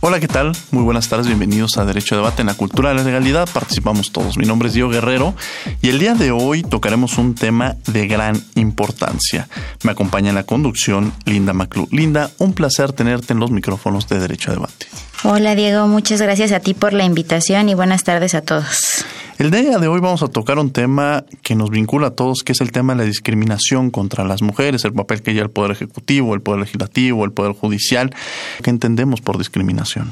Hola, ¿qué tal? Muy buenas tardes, bienvenidos a Derecho a Debate en la Cultura de la Legalidad. Participamos todos. Mi nombre es Diego Guerrero y el día de hoy tocaremos un tema de gran importancia. Me acompaña en la conducción Linda Maclu. Linda, un placer tenerte en los micrófonos de Derecho a Debate. Hola Diego, muchas gracias a ti por la invitación y buenas tardes a todos. El día de hoy vamos a tocar un tema que nos vincula a todos, que es el tema de la discriminación contra las mujeres, el papel que lleva el Poder Ejecutivo, el Poder Legislativo, el Poder Judicial. ¿Qué entendemos por discriminación?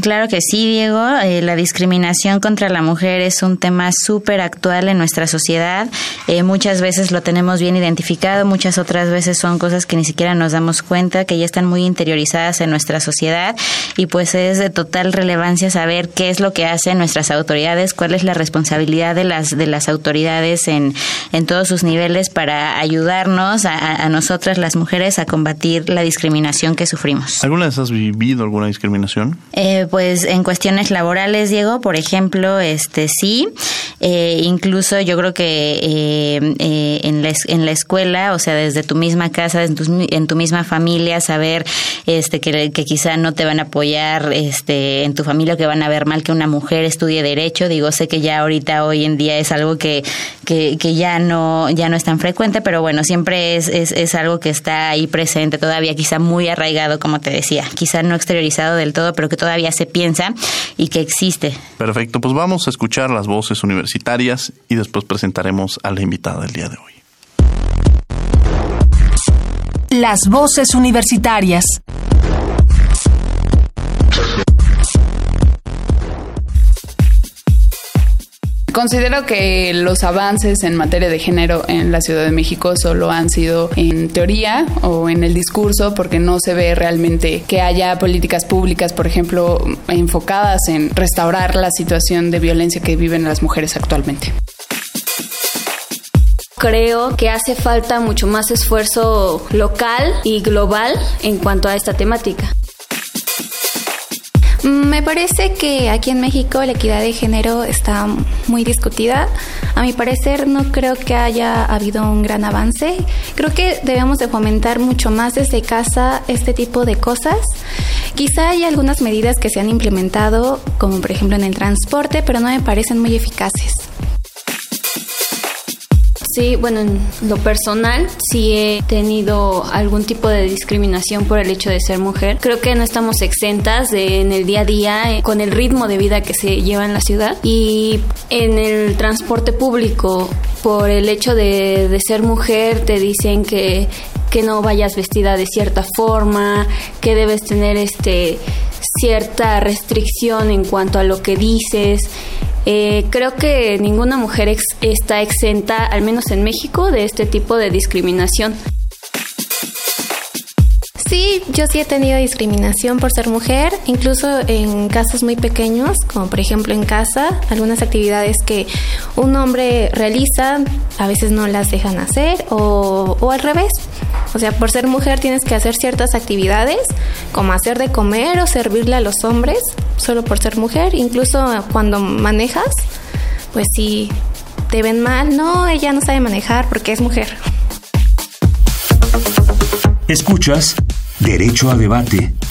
Claro que sí, Diego. Eh, la discriminación contra la mujer es un tema súper actual en nuestra sociedad. Eh, muchas veces lo tenemos bien identificado, muchas otras veces son cosas que ni siquiera nos damos cuenta, que ya están muy interiorizadas en nuestra sociedad y pues es de total relevancia saber qué es lo que hacen nuestras autoridades, cuál es la responsabilidad de las de las autoridades en, en todos sus niveles para ayudarnos a, a nosotras las mujeres a combatir la discriminación que sufrimos. ¿Alguna vez has vivido alguna discriminación? Eh, pues en cuestiones laborales, Diego, por ejemplo, este sí, eh, incluso yo creo que eh, en, la, en la escuela, o sea, desde tu misma casa, en tu, en tu misma familia, saber este que, que, quizá no te van a apoyar este en tu familia, que van a ver mal que una mujer estudie derecho. Digo, sé que ya ahorita hoy en día es algo que, que, que ya no ya no es tan frecuente, pero bueno, siempre es, es, es algo que está ahí presente todavía, quizá muy arraigado, como te decía, quizá no exteriorizado del todo, pero que todavía todavía se piensa y que existe. Perfecto, pues vamos a escuchar las voces universitarias y después presentaremos a la invitada del día de hoy. Las voces universitarias. Considero que los avances en materia de género en la Ciudad de México solo han sido en teoría o en el discurso porque no se ve realmente que haya políticas públicas, por ejemplo, enfocadas en restaurar la situación de violencia que viven las mujeres actualmente. Creo que hace falta mucho más esfuerzo local y global en cuanto a esta temática. Me parece que aquí en México la equidad de género está muy discutida. A mi parecer no creo que haya habido un gran avance. Creo que debemos de fomentar mucho más desde casa este tipo de cosas. Quizá hay algunas medidas que se han implementado, como por ejemplo en el transporte, pero no me parecen muy eficaces. Sí, bueno, en lo personal sí he tenido algún tipo de discriminación por el hecho de ser mujer. Creo que no estamos exentas en el día a día eh, con el ritmo de vida que se lleva en la ciudad y en el transporte público por el hecho de, de ser mujer te dicen que que no vayas vestida de cierta forma, que debes tener este cierta restricción en cuanto a lo que dices. Eh, creo que ninguna mujer ex está exenta, al menos en México, de este tipo de discriminación. Sí, yo sí he tenido discriminación por ser mujer, incluso en casos muy pequeños, como por ejemplo en casa, algunas actividades que un hombre realiza, a veces no las dejan hacer o, al revés. O sea, por ser mujer tienes que hacer ciertas actividades, como hacer de comer o servirle a los hombres, solo por ser mujer. Incluso cuando manejas, pues si te ven mal, no, ella no sabe manejar porque es mujer. Escuchas Derecho a Debate.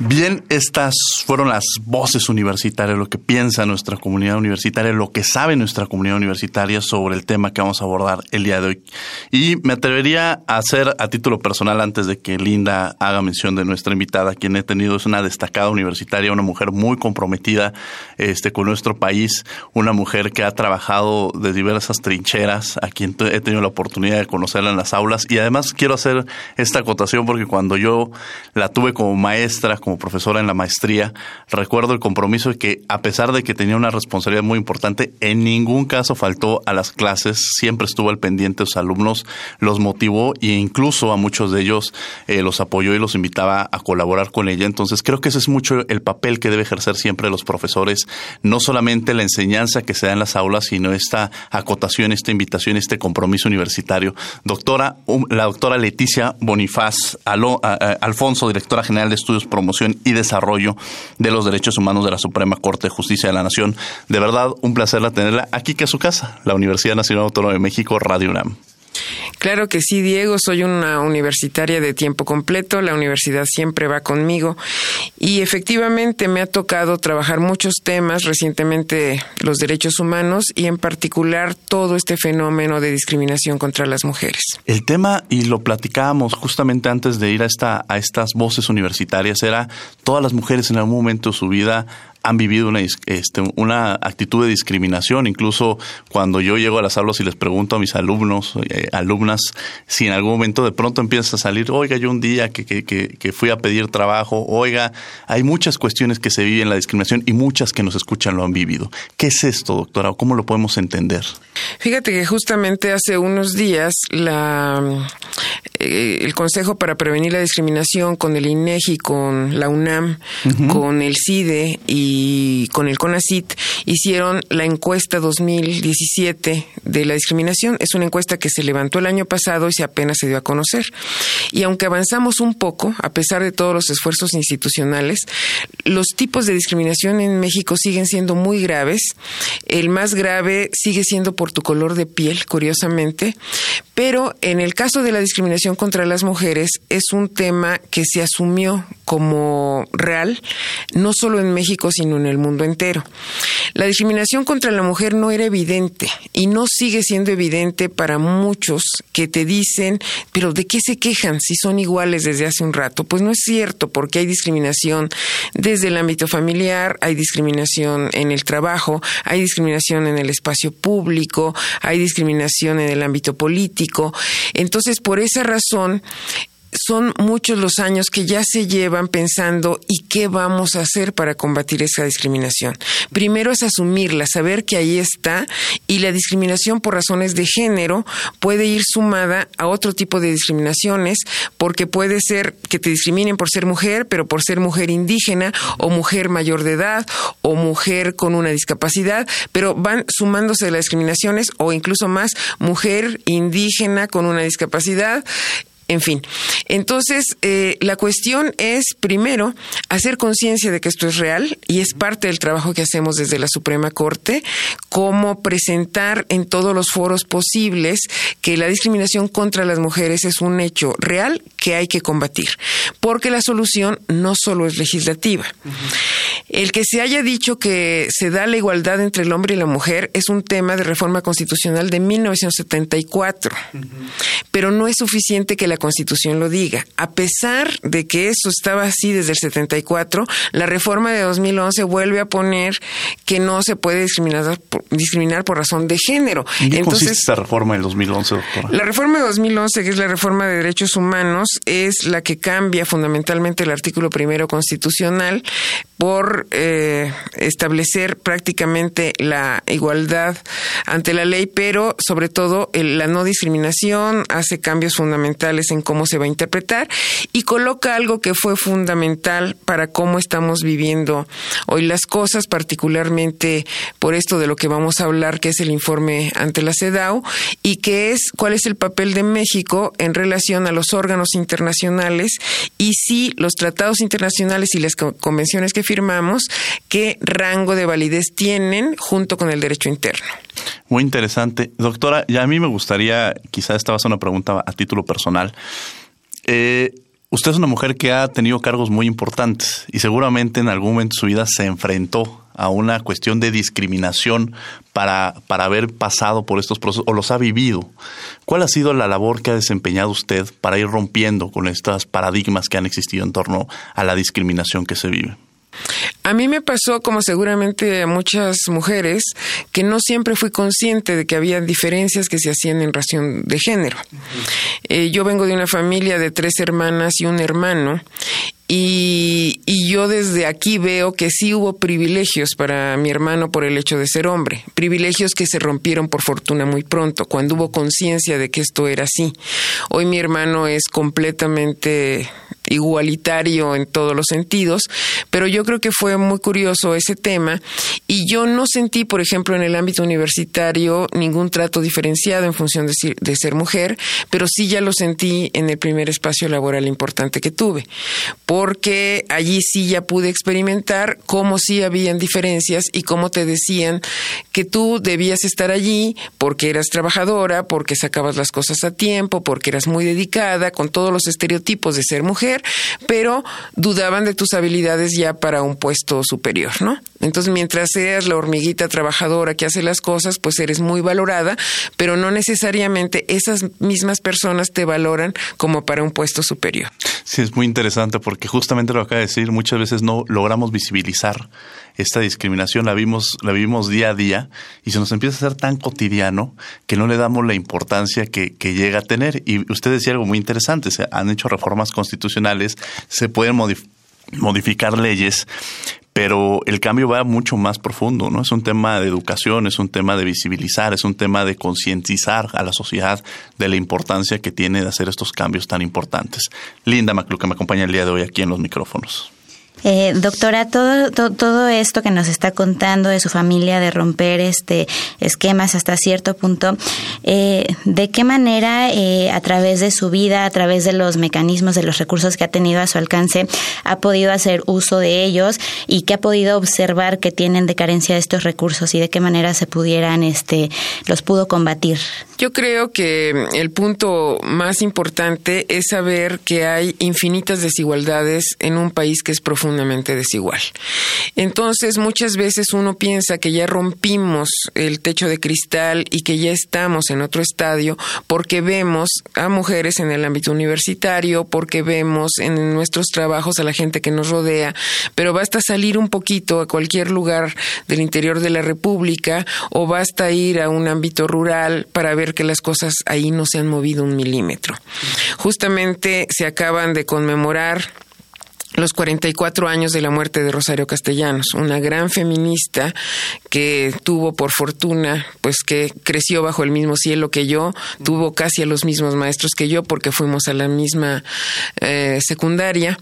Bien, estas fueron las voces universitarias, lo que piensa nuestra comunidad universitaria, lo que sabe nuestra comunidad universitaria sobre el tema que vamos a abordar el día de hoy. Y me atrevería a hacer a título personal, antes de que Linda haga mención de nuestra invitada, quien he tenido es una destacada universitaria, una mujer muy comprometida este, con nuestro país, una mujer que ha trabajado de diversas trincheras, a quien he tenido la oportunidad de conocerla en las aulas. Y además quiero hacer esta acotación porque cuando yo la tuve como maestra, como profesora en la maestría, recuerdo el compromiso de que a pesar de que tenía una responsabilidad muy importante, en ningún caso faltó a las clases, siempre estuvo al pendiente de sus alumnos, los motivó e incluso a muchos de ellos eh, los apoyó y los invitaba a colaborar con ella. Entonces creo que ese es mucho el papel que debe ejercer siempre los profesores, no solamente la enseñanza que se da en las aulas, sino esta acotación, esta invitación, este compromiso universitario. Doctora, um, la doctora Leticia Bonifaz Alfonso, directora general de Estudios Y Desarrollo de los Derechos Humanos de la Suprema Corte de Justicia de la Nación. De verdad, un placer tenerla aquí que es su casa, la Universidad Nacional Autónoma de México, Radio UNAM. Claro que sí, Diego, soy una universitaria de tiempo completo, la universidad siempre va conmigo y efectivamente me ha tocado trabajar muchos temas, recientemente los derechos humanos y en particular todo este fenómeno de discriminación contra las mujeres. El tema, y lo platicábamos justamente antes de ir a, esta, a estas voces universitarias, era todas las mujeres en algún momento de su vida han vivido una, este, una actitud de discriminación. Incluso cuando yo llego a las aulas y les pregunto a mis alumnos, eh, alumnas, si en algún momento de pronto empieza a salir, oiga, yo un día que, que, que, fui a pedir trabajo, oiga, hay muchas cuestiones que se viven la discriminación y muchas que nos escuchan lo han vivido. ¿Qué es esto, doctora? ¿Cómo lo podemos entender? Fíjate que justamente hace unos días la, eh, el Consejo para Prevenir la Discriminación con el INEGI, con la UNAM, con el CIDE y con el CONACIT hicieron la encuesta 2017 de la discriminación. Es una encuesta que se levantó el año pasado y se apenas se dio a conocer. Y aunque avanzamos un poco, a pesar de todos los esfuerzos institucionales, los tipos de discriminación en México siguen siendo muy graves. El más grave sigue siendo por tu color de piel, curiosamente. Pero en el caso de la discriminación contra las mujeres es un tema que se asumió como real, no solo en México, sino en el mundo entero. La discriminación contra la mujer no era evidente y no sigue siendo evidente para muchos que te dicen, pero ¿de qué se quejan si son iguales desde hace un rato? Pues no es cierto, porque hay discriminación desde el ámbito familiar, hay discriminación en el trabajo, hay discriminación en el espacio público, hay discriminación en el ámbito político. Entonces, por esa razón, son muchos los años que ya se llevan pensando y qué vamos a hacer para combatir esa discriminación. Primero es asumirla, saber que ahí está y la discriminación por razones de género puede ir sumada a otro tipo de discriminaciones porque puede ser que te discriminen por ser mujer, pero por ser mujer indígena o mujer mayor de edad o mujer con una discapacidad, pero van sumándose las discriminaciones o incluso más mujer indígena con una discapacidad en fin, entonces eh, la cuestión es, primero, hacer conciencia de que esto es real y es parte del trabajo que hacemos desde la Suprema Corte, cómo presentar en todos los foros posibles que la discriminación contra las mujeres es un hecho real que hay que combatir, porque la solución no solo es legislativa. El que se haya dicho que se da la igualdad entre el hombre y la mujer es un tema de reforma constitucional de 1974, pero no es suficiente que la Constitución lo diga. A pesar de que eso estaba así desde el 74, la reforma de 2011 vuelve a poner que no se puede discriminar por, discriminar por razón de género. ¿En qué Entonces, consiste esta reforma del 2011, doctora? La reforma de 2011, que es la reforma de derechos humanos, es la que cambia fundamentalmente el artículo primero constitucional por eh, establecer prácticamente la igualdad ante la ley, pero sobre todo la no discriminación, hace cambios fundamentales en cómo se va a interpretar y coloca algo que fue fundamental para cómo estamos viviendo hoy las cosas, particularmente por esto de lo que vamos a hablar, que es el informe ante la CEDAW, y que es cuál es el papel de México en relación a los órganos internacionales y si los tratados internacionales y las convenciones que firmamos, qué rango de validez tienen junto con el derecho interno. Muy interesante. Doctora, ya a mí me gustaría, quizá esta va a ser una pregunta a título personal. Eh, Usted es una mujer que ha tenido cargos muy importantes y seguramente en algún momento de su vida se enfrentó a una cuestión de discriminación para, para haber pasado por estos procesos o los ha vivido. ¿Cuál ha sido la labor que ha desempeñado usted para ir rompiendo con estos paradigmas que han existido en torno a la discriminación que se vive? A mí me pasó, como seguramente a muchas mujeres, que no siempre fui consciente de que había diferencias que se hacían en relación de género. Eh, yo vengo de una familia de tres hermanas y un hermano, y, y, yo desde aquí veo que sí hubo privilegios para mi hermano por el hecho de ser hombre, privilegios que se rompieron por fortuna muy pronto, cuando hubo conciencia de que esto era así. Hoy mi hermano es completamente igualitario en todos los sentidos, pero yo creo que fue muy curioso ese tema y yo no sentí, por ejemplo, en el ámbito universitario ningún trato diferenciado en función de, ser mujer, pero sí ya lo sentí en el primer espacio laboral importante que tuve, porque allí sí ya pude experimentar cómo sí habían diferencias y cómo te decían que tú debías estar allí porque eras trabajadora, porque sacabas las cosas a tiempo, porque eras muy dedicada, con todos los estereotipos de ser mujer, pero dudaban de tus habilidades ya para un puesto superior, ¿no? Entonces, mientras seas la hormiguita trabajadora que hace las cosas, pues eres muy valorada, pero no necesariamente esas mismas personas te valoran como para un puesto superior. Sí, es muy interesante porque justamente lo acaba de decir, muchas veces no logramos visibilizar esta discriminación, la vimos, la vivimos día a día y se nos empieza a hacer tan cotidiano que no le damos la importancia que, que llega a tener. Y usted decía algo muy interesante, se han hecho reformas constitucionales, se pueden modificar leyes, pero el cambio va mucho más profundo, ¿no? Es un tema de educación, es un tema de visibilizar, es un tema de concientizar a la sociedad de la importancia que tiene de hacer estos cambios tan importantes. Linda Maclu, que me acompaña el día de hoy aquí en los micrófonos. Eh, doctora, todo, todo, esto que nos está contando de su familia, de romper este esquemas hasta cierto punto, eh, ¿de qué manera eh, a través de su vida, a través de los mecanismos, de los recursos que ha tenido a su alcance, ha podido hacer uso de ellos y qué ha podido observar que tienen de carencia estos recursos y de qué manera se pudieran, este, los pudo combatir? Yo creo que el punto más importante es saber que hay infinitas desigualdades en un país que es desigual. Entonces, muchas veces uno piensa que ya rompimos el techo de cristal y que ya estamos en otro estadio porque vemos a mujeres en el ámbito universitario, porque vemos en nuestros trabajos a la gente que nos rodea, pero basta salir un poquito a cualquier lugar del interior de la República o basta ir a un ámbito rural para ver que las cosas ahí no se han movido un milímetro. Justamente se acaban de conmemorar los 44 años de la muerte de Rosario Castellanos, una gran feminista que tuvo por fortuna, pues que creció bajo el mismo cielo que yo, tuvo casi a los mismos maestros que yo porque fuimos a la misma eh, secundaria.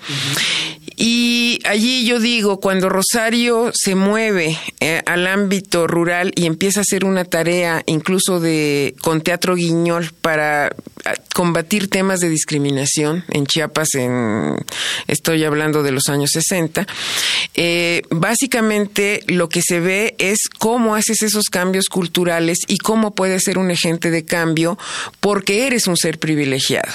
Y allí yo digo, cuando Rosario se mueve eh, al ámbito rural y empieza a hacer una tarea incluso de con teatro guiñol para ah, combatir temas de discriminación en Chiapas, en, estoy hablando de los años 60, eh, básicamente lo que se ve es cómo haces esos cambios culturales y cómo puedes ser un agente de cambio porque eres un ser privilegiado.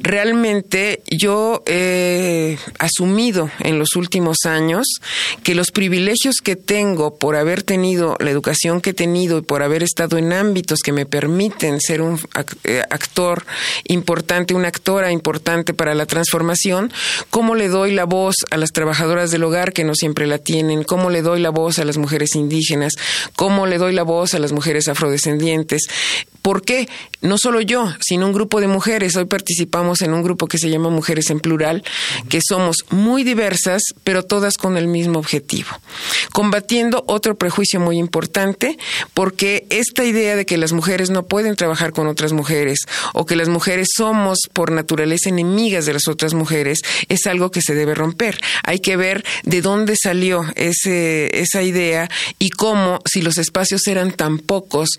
Realmente yo he asumido en los últimos años que los privilegios que tengo por haber tenido la educación que he tenido y por haber estado en ámbitos que me permiten ser un eh, actor importante, una actora importante para la transformación, cómo le doy la voz a las trabajadoras del hogar que no siempre la tienen, cómo le doy la voz a las mujeres indígenas, cómo le doy la voz a las mujeres afrodescendientes. ¿Por qué? No solo yo, sino un grupo de mujeres. Hoy participamos en un grupo que se llama Mujeres en Plural, que somos muy diversas, pero todas con el mismo objetivo. Combatiendo otro prejuicio muy importante, porque esta idea de que las mujeres no pueden trabajar con otras mujeres o que las mujeres somos por naturaleza enemigas de las otras mujeres es algo que se debe romper. Hay que ver de dónde salió ese, esa idea y cómo, si los espacios eran tan pocos,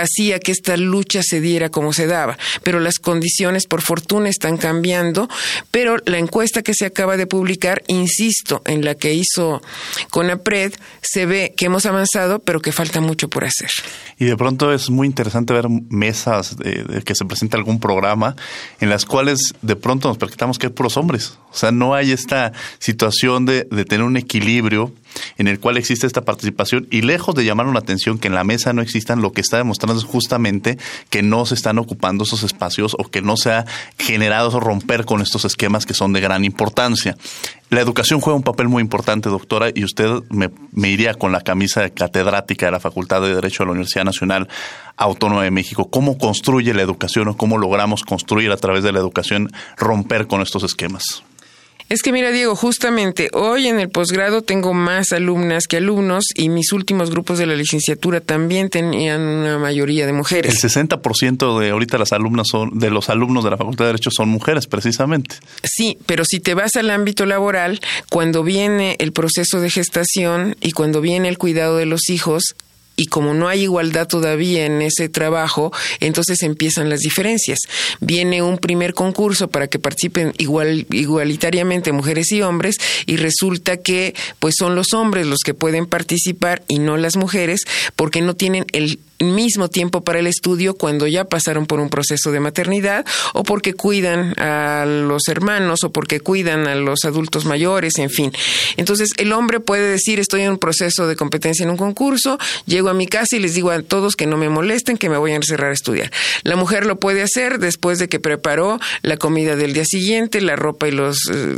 hacía que esta lucha se diera como se daba. Pero las condiciones, por fortuna, están cambiando. Pero la encuesta que se acaba de publicar, insisto, en la que hizo CONAPRED, se ve que hemos avanzado, pero que falta mucho por hacer. Y de pronto es muy interesante ver mesas de, que se presenta algún programa en las cuales de pronto nos percatamos que hay puros hombres. O sea, no hay esta situación de, de tener un equilibrio en el cual existe esta participación y lejos de llamar una atención que en la mesa no existan, lo que está demostrando es justamente que no se están ocupando esos espacios o que no se ha generado romper con estos esquemas que son de gran importancia. La educación juega un papel muy importante, doctora, y usted me, me iría con la camisa catedrática de la Facultad de Derecho de la Universidad Nacional Autónoma de México. ¿Cómo construye la educación o cómo logramos construir a través de la educación romper con estos esquemas? Es que mira, Diego, justamente hoy en el posgrado tengo más alumnas que alumnos y mis últimos grupos de la licenciatura también tenían una mayoría de mujeres. El 60% de ahorita las alumnas son de los alumnos de la Facultad de Derecho son mujeres, precisamente. Sí, pero si te vas al ámbito laboral, cuando viene el proceso de gestación y cuando viene el cuidado de los hijos, y como no hay igualdad todavía en ese trabajo, entonces empiezan las diferencias. Viene un primer concurso para que participen igual, igualitariamente mujeres y hombres y resulta que pues son los hombres los que pueden participar y no las mujeres porque no tienen el mismo tiempo para el estudio cuando ya pasaron por un proceso de maternidad o porque cuidan a los hermanos o porque cuidan a los adultos mayores, en fin. Entonces, el hombre puede decir, estoy en un proceso de competencia en un concurso, llego a mi casa y les digo a todos que no me molesten, que me voy a encerrar a estudiar. La mujer lo puede hacer después de que preparó la comida del día siguiente, la ropa y los eh,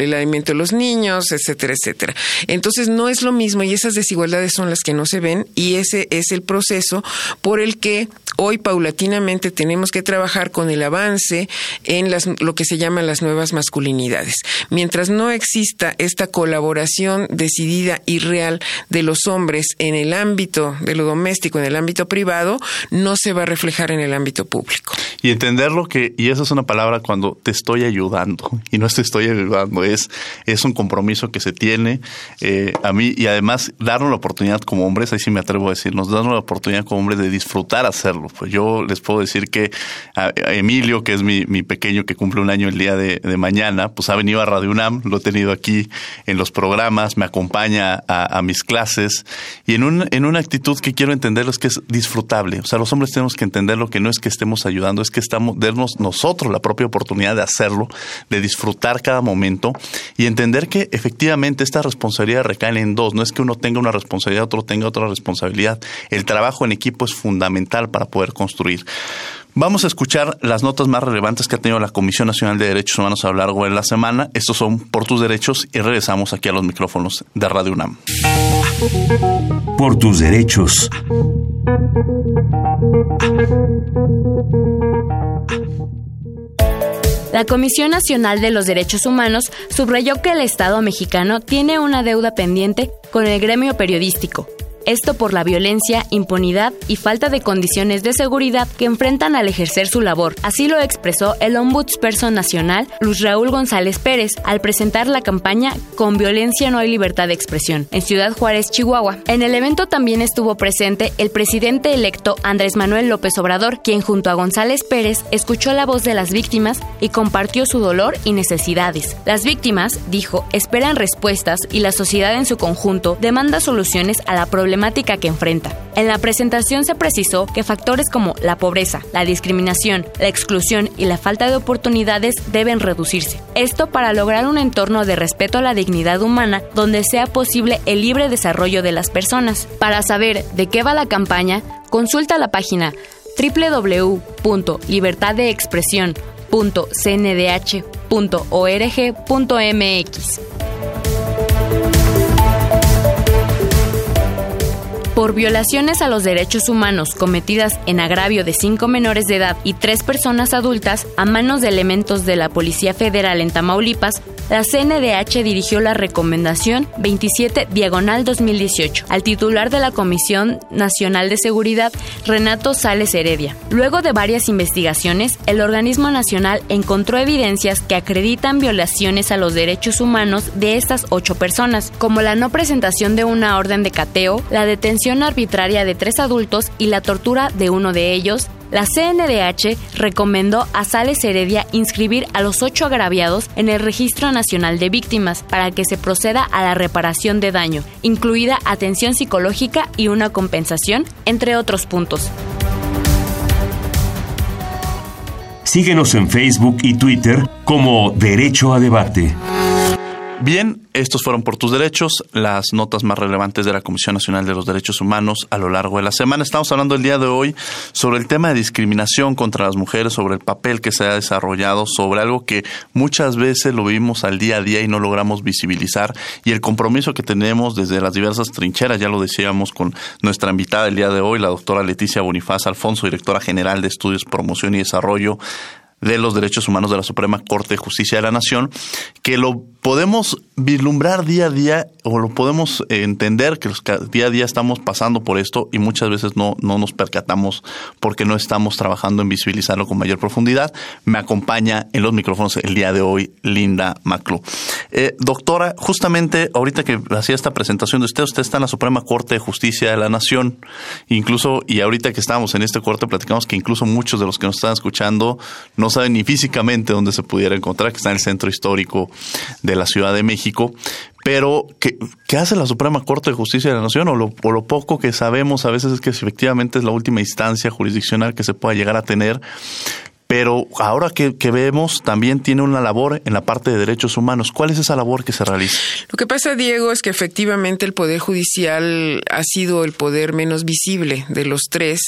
el alimento de los niños, etcétera, etcétera. Entonces, no es lo mismo y esas desigualdades son las que no se ven y ese es el proceso por el que hoy paulatinamente tenemos que trabajar con el avance en las, lo que se llaman las nuevas masculinidades. Mientras no exista esta colaboración decidida y real de los hombres en el ámbito de lo doméstico, en el ámbito privado, no se va a reflejar en el ámbito público. Y entenderlo que, y esa es una palabra cuando te estoy ayudando, y no te estoy ayudando, es, es un compromiso que se tiene eh, a mí, y además darnos la oportunidad como hombres, ahí sí me atrevo a decir, nos darnos la oportunidad como hombre de disfrutar hacerlo. Pues yo les puedo decir que a Emilio, que es mi, pequeño que cumple un año el día de, mañana, pues ha venido a Radio UNAM, lo he tenido aquí en los programas, me acompaña a, mis clases y en, un, en una actitud que quiero entenderlo es que es disfrutable. O sea, los hombres tenemos que entender lo que no es que estemos ayudando, es que estamos, darnos nosotros la propia oportunidad de hacerlo, de disfrutar cada momento y entender que efectivamente esta responsabilidad recae en dos. No es que uno tenga una responsabilidad, otro tenga otra responsabilidad. El trabajo en equipo es fundamental para poder construir. Vamos a escuchar las notas más relevantes que ha tenido la Comisión Nacional de Derechos Humanos a lo largo de la semana. Estos son Por tus derechos y regresamos aquí a los micrófonos de Radio UNAM. Por tus derechos. La Comisión Nacional de los Derechos Humanos subrayó que el Estado mexicano tiene una deuda pendiente con el gremio periodístico esto por la violencia, impunidad y falta de condiciones de seguridad que enfrentan al ejercer su labor. Así lo expresó el Ombudsperson Nacional, Luz Raúl González Pérez, al presentar la campaña Con violencia no hay libertad de expresión en Ciudad Juárez, Chihuahua. En el evento también estuvo presente el presidente electo Andrés Manuel López Obrador, quien junto a González Pérez escuchó la voz de las víctimas y compartió su dolor y necesidades. Las víctimas, dijo, esperan respuestas y la sociedad en su conjunto demanda soluciones a la problemática que enfrenta. En la presentación se precisó que factores como la pobreza, la discriminación, la exclusión y la falta de oportunidades deben reducirse. Esto para lograr un entorno de respeto a la dignidad humana donde sea posible el libre desarrollo de las personas. Para saber de qué va la campaña, consulta la página www.libertaddeexpresión.cndh.org.mx. por violaciones a los derechos humanos cometidas en agravio de cinco menores de edad y tres personas adultas a manos de elementos de la Policía Federal en Tamaulipas, la CNDH dirigió la recomendación 27 diagonal 2018 al titular de la Comisión Nacional de Seguridad, Renato Sales Heredia. Luego de varias investigaciones, el organismo nacional encontró evidencias que acreditan violaciones a los derechos humanos de estas ocho personas, como la no presentación de una orden de cateo, la detención arbitraria de tres adultos y la tortura de uno de ellos, la CNDH recomendó a Sales Heredia inscribir a los ocho agraviados en el Registro Nacional de Víctimas para que se proceda a la reparación de daño, incluida atención psicológica y una compensación, entre otros puntos. Síguenos en Facebook y Twitter como Derecho a Debate. Bien, estos fueron por tus derechos, las notas más relevantes de la Comisión Nacional de los Derechos Humanos a lo largo de la semana. Estamos hablando el día de hoy sobre el tema de discriminación contra las mujeres, sobre el papel que se ha desarrollado, sobre algo que muchas veces lo vivimos al día a día y no logramos visibilizar y el compromiso que tenemos desde las diversas trincheras, ya lo decíamos con nuestra invitada el día de hoy, la doctora Leticia Bonifaz Alfonso, directora general de Estudios, Promoción y Desarrollo de los Derechos Humanos de la Suprema Corte de Justicia de la Nación, que lo podemos vislumbrar día a día o lo podemos entender que día a día estamos pasando por esto y muchas veces no, no nos percatamos porque no estamos trabajando en visibilizarlo con mayor profundidad. Me acompaña en los micrófonos el día de hoy Linda Maclu. Eh, doctora, justamente ahorita que hacía esta presentación de usted, usted está en la Suprema Corte de Justicia de la Nación, incluso, y ahorita que estamos en este corte platicamos que incluso muchos de los que nos están escuchando no saben ni físicamente dónde se pudiera encontrar, que está en el centro histórico de la Ciudad de México. Pero, ¿qué, hace la Suprema Corte de Justicia de la Nación? O lo, o lo, poco que sabemos a veces es que efectivamente es la última instancia jurisdiccional que se pueda llegar a tener pero ahora que, vemos también tiene una labor en la parte de derechos humanos. ¿Cuál es esa labor que se realiza? Lo que pasa, Diego, es que efectivamente el Poder Judicial ha sido el poder menos visible de los tres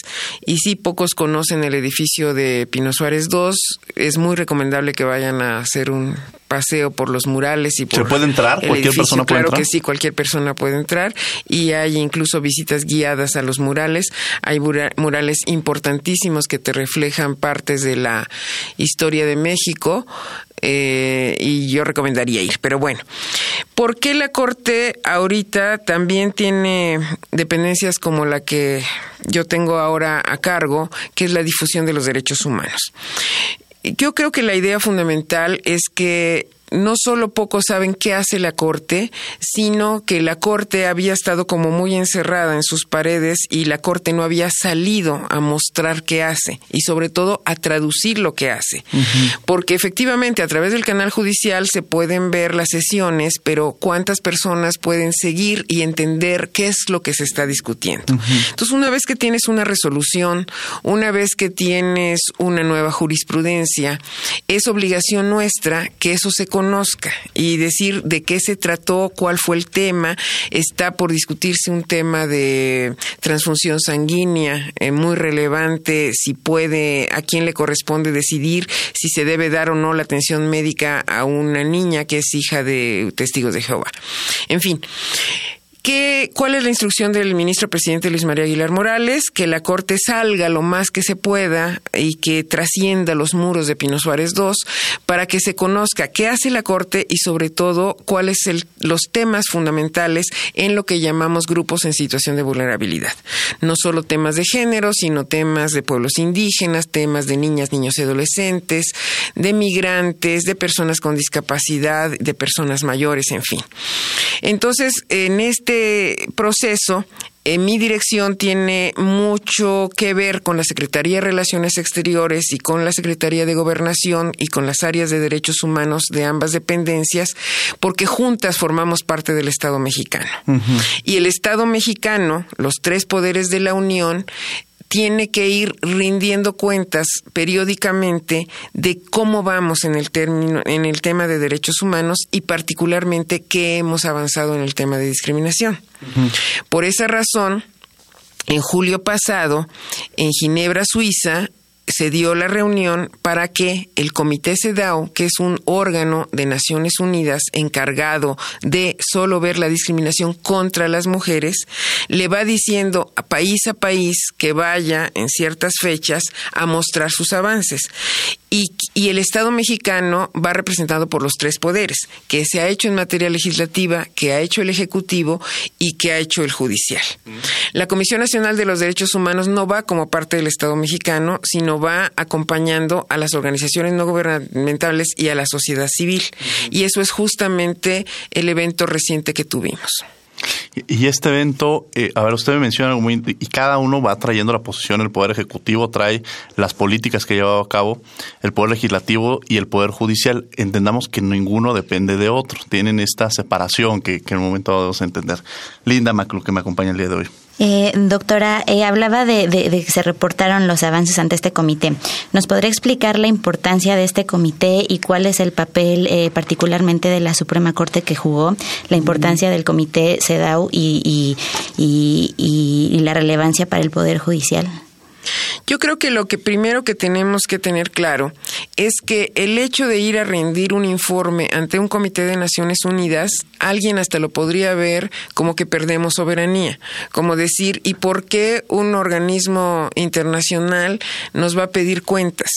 y si pocos conocen el edificio de Pino Suárez II. Es muy recomendable que vayan a hacer un paseo por los murales y por ¿Se puede entrar? ¿Cualquier persona puede claro que sí, cualquier persona puede entrar y hay incluso visitas guiadas a los murales. Hay murales importantísimos que te reflejan partes de la historia de México eh, y yo recomendaría ir. Pero bueno, ¿por qué la Corte ahorita también tiene dependencias como la que yo tengo ahora a cargo, que es la difusión de los derechos humanos? Yo creo que la idea fundamental es que no solo pocos saben qué hace la Corte, sino que la Corte había estado como muy encerrada en sus paredes y la Corte no había salido a mostrar qué hace y sobre todo a traducir lo que hace. Porque efectivamente a través del canal judicial se pueden ver las sesiones, pero ¿cuántas personas pueden seguir y entender qué es lo que se está discutiendo? Entonces, una vez que tienes una resolución, una vez que tienes una nueva jurisprudencia, es obligación nuestra que eso se conozca y decir de qué se trató, cuál fue el tema. Está por discutirse un tema de transfusión sanguínea eh, muy relevante, si puede, a quién le corresponde decidir si se debe dar o no la atención médica a una niña que es hija de testigos de Jehová. En fin. ¿Qué, ¿Cuál es la instrucción del ministro presidente Luis María Aguilar Morales? Que la Corte salga lo más que se pueda y que trascienda los muros de Pino Suárez II para que se conozca qué hace la Corte y sobre todo cuáles son los temas fundamentales en lo que llamamos grupos en situación de vulnerabilidad. No solo temas de género, sino temas de pueblos indígenas, temas de niñas, niños y adolescentes, de migrantes, de personas con discapacidad, de personas mayores, en fin. Entonces, en este proceso, en mi dirección tiene mucho que ver con la Secretaría de Relaciones Exteriores y con la Secretaría de Gobernación y con las áreas de derechos humanos de ambas dependencias, porque juntas formamos parte del Estado mexicano. Y el Estado mexicano, los tres poderes de la Unión, tiene que ir rindiendo cuentas periódicamente de cómo vamos en el término, en el tema de derechos humanos y particularmente qué hemos avanzado en el tema de discriminación. Por esa razón, en julio pasado, en Ginebra, Suiza, se dio la reunión para que el Comité CEDAW, que es un órgano de Naciones Unidas encargado de solo ver la discriminación contra las mujeres, le va diciendo a país a país que vaya en ciertas fechas a mostrar sus avances. Y, y, el Estado mexicano va representado por los tres poderes, que se ha hecho en materia legislativa, que ha hecho el Ejecutivo y que ha hecho el Judicial. La Comisión Nacional de los Derechos Humanos no va como parte del Estado mexicano, sino va acompañando a las organizaciones no gubernamentales y a la sociedad civil. Y eso es justamente el evento reciente que tuvimos. Y este evento, eh, a ver, usted me menciona algo muy, y cada uno va trayendo la posición, el Poder Ejecutivo trae las políticas que ha llevado a cabo, el Poder Legislativo y el Poder Judicial. Entendamos que ninguno depende de otro, tienen esta separación que, que en el momento debemos entender. Linda Maclu, que me acompaña el día de hoy. Eh, doctora, eh, hablaba de, que se reportaron los avances ante este comité. ¿Nos podría explicar la importancia de este comité y cuál es el papel eh, particularmente de la Suprema Corte que jugó, la importancia del comité CEDAW y, y la relevancia para el Poder Judicial? Yo creo que lo que primero que tenemos que tener claro es que el hecho de ir a rendir un informe ante un comité de Naciones Unidas, alguien hasta lo podría ver como que perdemos soberanía, como decir, ¿y por qué un organismo internacional nos va a pedir cuentas?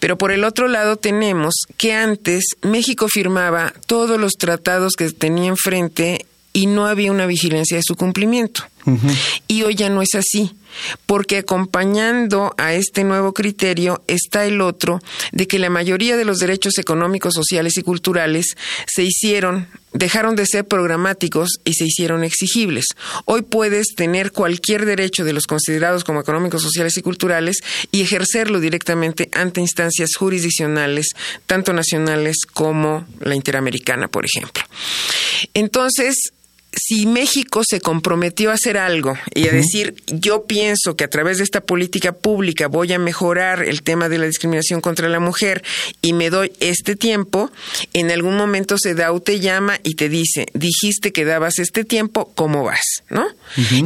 Pero por el otro lado tenemos que antes México firmaba todos los tratados que tenía enfrente y no había una vigilancia de su cumplimiento. Y hoy ya no es así, porque acompañando a este nuevo criterio está el otro de que la mayoría de los derechos económicos, sociales y culturales se hicieron, dejaron de ser programáticos y se hicieron exigibles. Hoy puedes tener cualquier derecho de los considerados como económicos, sociales y culturales y ejercerlo directamente ante instancias jurisdiccionales, tanto nacionales como la interamericana, por ejemplo. Entonces, si México se comprometió a hacer algo y a decir, yo pienso que a través de esta política pública voy a mejorar el tema de la discriminación contra la mujer y me doy este tiempo, en algún momento SEDAU te llama y te dice, dijiste que dabas este tiempo, ¿cómo vas? ¿No?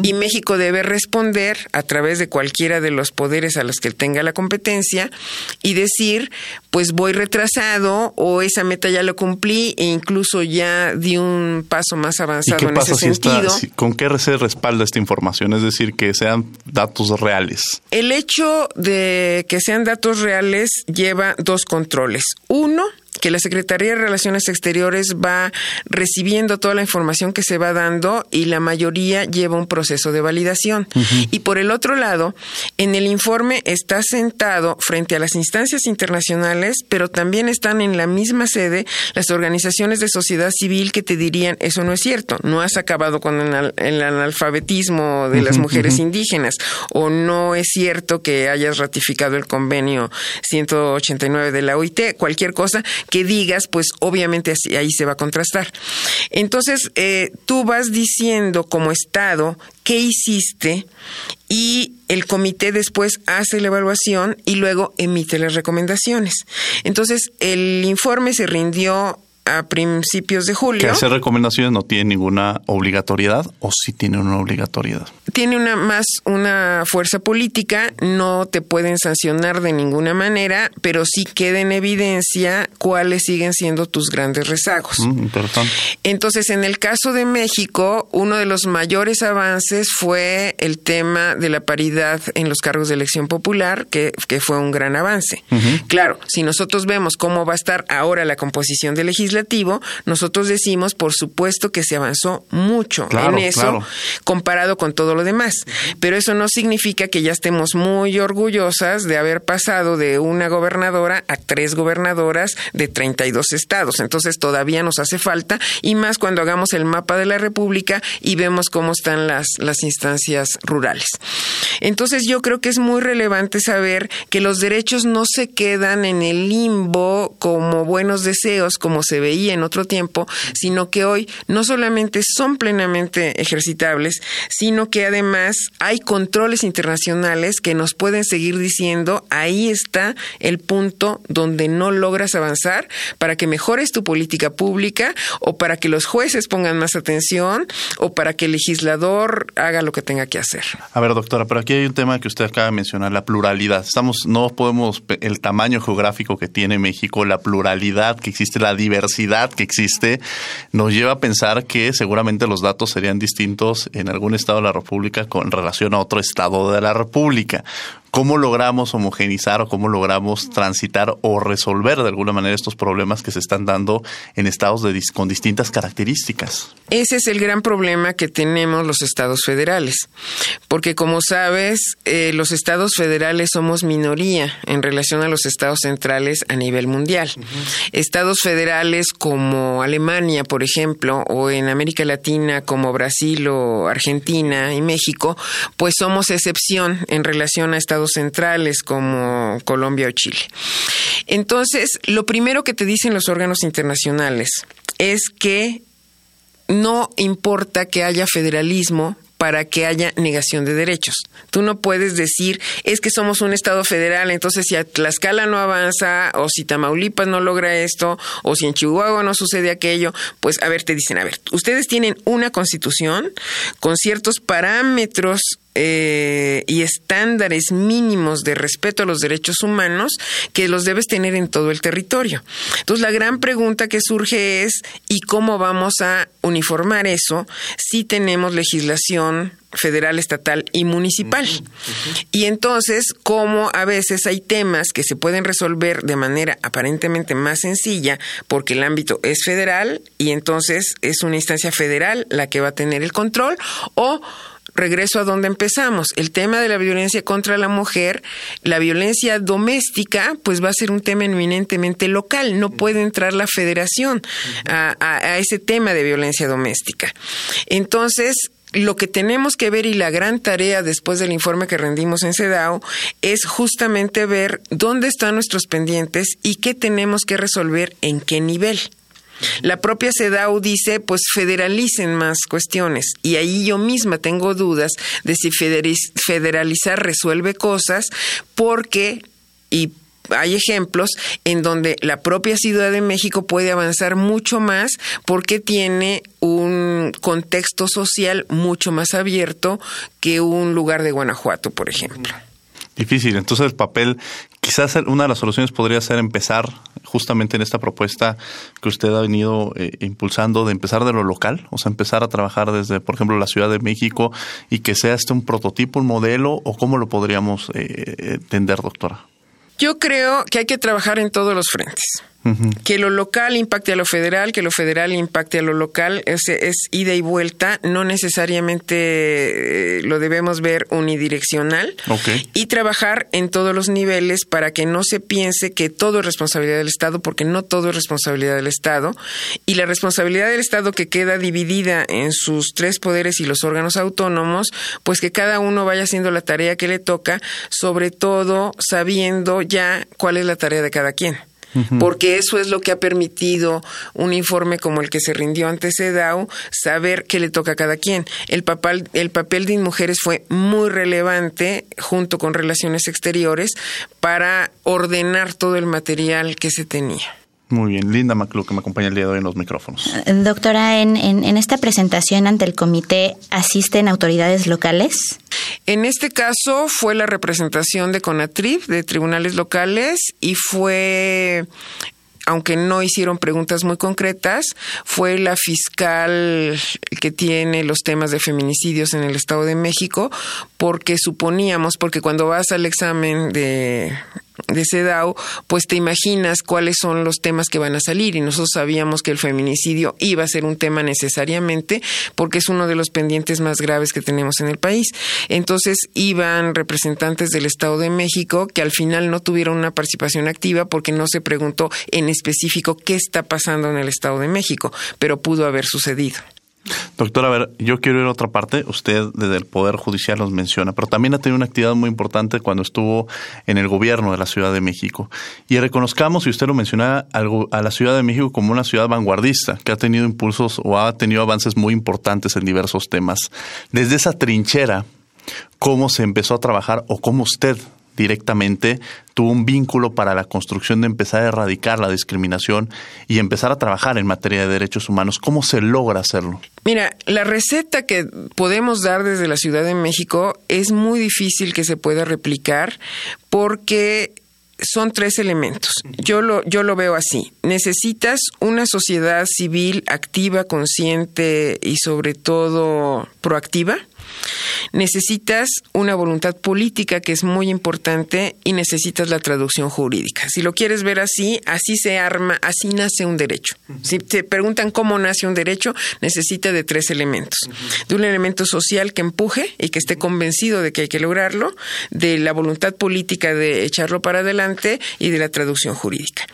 Y México debe responder a través de cualquiera de los poderes a los que tenga la competencia y decir, pues voy retrasado o esa meta ya lo cumplí e incluso ya di un paso más avanzado en ese sentido. ¿Con qué se respalda esta información? Es decir, que sean datos reales. El hecho de que sean datos reales lleva dos controles. Uno, que la Secretaría de Relaciones Exteriores va recibiendo toda la información que se va dando y la mayoría lleva un proceso de validación. Y por el otro lado, en el informe está sentado frente a las instancias internacionales, pero también están en la misma sede las organizaciones de sociedad civil que te dirían, eso no es cierto, no has acabado con el, analfabetismo de las mujeres indígenas, o no es cierto que hayas ratificado el convenio 189 de la OIT, cualquier cosa que digas, pues obviamente ahí se va a contrastar. Entonces, eh, tú vas diciendo como Estado qué hiciste y el comité después hace la evaluación y luego emite las recomendaciones. Entonces, el informe se rindió a principios de julio. Que hacer recomendaciones no tiene ninguna obligatoriedad o sí tiene una obligatoriedad. Tiene una más una fuerza política, no te pueden sancionar de ninguna manera, pero sí queda en evidencia cuáles siguen siendo tus grandes rezagos. Mm, Entonces, en el caso de México, uno de los mayores avances fue el tema de la paridad en los cargos de elección popular, que, que fue un gran avance. Claro, si nosotros vemos cómo va a estar ahora la composición de legislación, nosotros decimos, por supuesto, que se avanzó mucho en eso comparado con todo lo demás. Pero eso no significa que ya estemos muy orgullosas de haber pasado de una gobernadora a tres gobernadoras de 32 estados. Entonces todavía nos hace falta y más cuando hagamos el mapa de la República y vemos cómo están las, las instancias rurales. Entonces yo creo que es muy relevante saber que los derechos no se quedan en el limbo como buenos deseos, como se ve veía en otro tiempo, sino que hoy no solamente son plenamente ejercitables, sino que además hay controles internacionales que nos pueden seguir diciendo ahí está el punto donde no logras avanzar para que mejores tu política pública o para que los jueces pongan más atención o para que el legislador haga lo que tenga que hacer. A ver, doctora, pero aquí hay un tema que usted acaba de mencionar, la pluralidad. Estamos, no podemos, el tamaño geográfico que tiene México, la pluralidad que existe, la diversidad que existe, nos lleva a pensar que seguramente los datos serían distintos en algún estado de la República con relación a otro estado de la República. ¿Cómo logramos homogenizar o cómo logramos transitar o resolver de alguna manera estos problemas que se están dando en estados de, con distintas características? Ese es el gran problema que tenemos los estados federales, porque como sabes, eh, los estados federales somos minoría en relación a los estados centrales a nivel mundial. Estados federales como Alemania, por ejemplo, o en América Latina como Brasil o Argentina y México, pues somos excepción en relación a estados centrales como Colombia o Chile. Entonces, lo primero que te dicen los órganos internacionales es que no importa que haya federalismo para que haya negación de derechos. Tú no puedes decir, es que somos un Estado federal, entonces si Tlaxcala no avanza, o si Tamaulipas no logra esto, o si en Chihuahua no sucede aquello, pues a ver, te dicen, a ver, ustedes tienen una constitución con ciertos parámetros eh, y estándares mínimos de respeto a los derechos humanos que los debes tener en todo el territorio. Entonces, la gran pregunta que surge es, ¿y cómo vamos a uniformar eso si tenemos legislación federal, estatal y municipal. Y entonces, como a veces hay temas que se pueden resolver de manera aparentemente más sencilla porque el ámbito es federal y entonces es una instancia federal la que va a tener el control o regreso a donde empezamos. El tema de la violencia contra la mujer, la violencia doméstica, pues va a ser un tema eminentemente local. No puede entrar la federación a, a ese tema de violencia doméstica. Entonces, lo que tenemos que ver y la gran tarea después del informe que rendimos en CEDAW es justamente ver dónde están nuestros pendientes y qué tenemos que resolver en qué nivel. La propia CEDAW dice, pues federalicen más cuestiones. Y ahí yo misma tengo dudas de si federalizar resuelve cosas porque, y hay ejemplos en donde la propia Ciudad de México puede avanzar mucho más porque tiene un contexto social mucho más abierto que un lugar de Guanajuato, por ejemplo. Difícil. Entonces el papel, quizás una de las soluciones podría ser empezar justamente en esta propuesta que usted ha venido eh, impulsando de empezar de lo local, o sea, empezar a trabajar desde, por ejemplo, la Ciudad de México y que sea este un prototipo, un modelo, o cómo lo podríamos eh, entender, doctora. Yo creo que hay que trabajar en todos los frentes. Que lo local impacte a lo federal, que lo federal impacte a lo local, es, es ida y vuelta, no necesariamente eh, lo debemos ver unidireccional. Y trabajar en todos los niveles para que no se piense que todo es responsabilidad del Estado, porque no todo es responsabilidad del Estado. Y la responsabilidad del Estado que queda dividida en sus tres poderes y los órganos autónomos, pues que cada uno vaya haciendo la tarea que le toca, sobre todo sabiendo ya cuál es la tarea de cada quien porque eso es lo que ha permitido un informe como el que se rindió ante CEDAW, saber qué le toca a cada quien. El papel, el papel de mujeres fue muy relevante junto con relaciones exteriores para ordenar todo el material que se tenía. Muy bien, Linda Maclu, que me acompaña el día de hoy en los micrófonos. Doctora, en, en, esta presentación ante el comité, ¿asisten autoridades locales? En este caso fue la representación de CONATRIF, de tribunales locales, y fue aunque no hicieron preguntas muy concretas, fue la fiscal que tiene los temas de feminicidios en el Estado de México, porque suponíamos, porque cuando vas al examen de de CEDAW, pues te imaginas cuáles son los temas que van a salir y nosotros sabíamos que el feminicidio iba a ser un tema necesariamente porque es uno de los pendientes más graves que tenemos en el país. Entonces iban representantes del Estado de México que al final no tuvieron una participación activa porque no se preguntó en específico qué está pasando en el Estado de México, pero pudo haber sucedido. Doctor, a ver, yo quiero ir a otra parte. Usted desde el Poder Judicial nos menciona, pero también ha tenido una actividad muy importante cuando estuvo en el gobierno de la Ciudad de México. Y reconozcamos, y usted lo mencionaba, a la Ciudad de México como una ciudad vanguardista, que ha tenido impulsos o ha tenido avances muy importantes en diversos temas. Desde esa trinchera, ¿cómo se empezó a trabajar o cómo usted directamente tuvo un vínculo para la construcción de empezar a erradicar la discriminación y empezar a trabajar en materia de derechos humanos. ¿Cómo se logra hacerlo? Mira, la receta que podemos dar desde la Ciudad de México es muy difícil que se pueda replicar porque son tres elementos. Yo lo, yo lo veo así. Necesitas una sociedad civil activa, consciente y sobre todo proactiva necesitas una voluntad política que es muy importante y necesitas la traducción jurídica. Si lo quieres ver así, así se arma, así nace un derecho. Si te preguntan cómo nace un derecho, necesita de tres elementos. De un elemento social que empuje y que esté convencido de que hay que lograrlo, de la voluntad política de echarlo para adelante y de la traducción jurídica.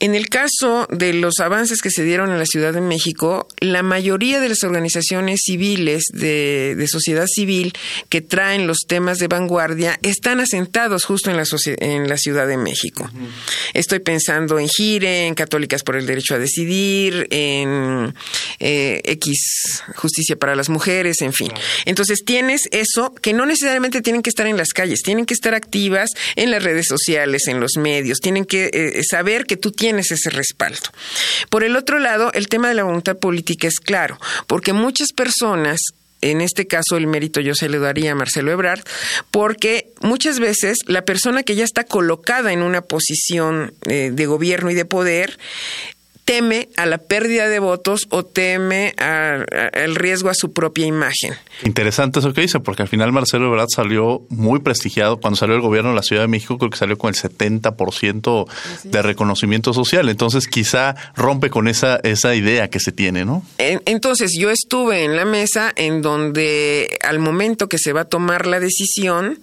En el caso de los avances que se dieron en la Ciudad de México, la mayoría de las organizaciones civiles de, de sociedad civil que traen los temas de vanguardia están asentados justo en la, en la Ciudad de México. Estoy pensando en GIRE, en Católicas por el Derecho a Decidir, en eh, X Justicia para las Mujeres, en fin. Entonces tienes eso que no necesariamente tienen que estar en las calles, tienen que estar activas en las redes sociales, en los medios, tienen que eh, saber que tú tienes ese respaldo. Por el otro lado, el tema de la voluntad política es claro, porque muchas personas en este caso el mérito yo se le daría a Marcelo Ebrard, porque muchas veces la persona que ya está colocada en una posición eh, de gobierno y de poder teme a la pérdida de votos o teme al riesgo a su propia imagen. Interesante eso que dice, porque al final Marcelo Ebrard salió muy prestigiado cuando salió el gobierno de la Ciudad de México, creo que salió con el 70% de reconocimiento social. Entonces quizá rompe con esa, esa idea que se tiene, ¿no? Entonces yo estuve en la mesa en donde al momento que se va a tomar la decisión,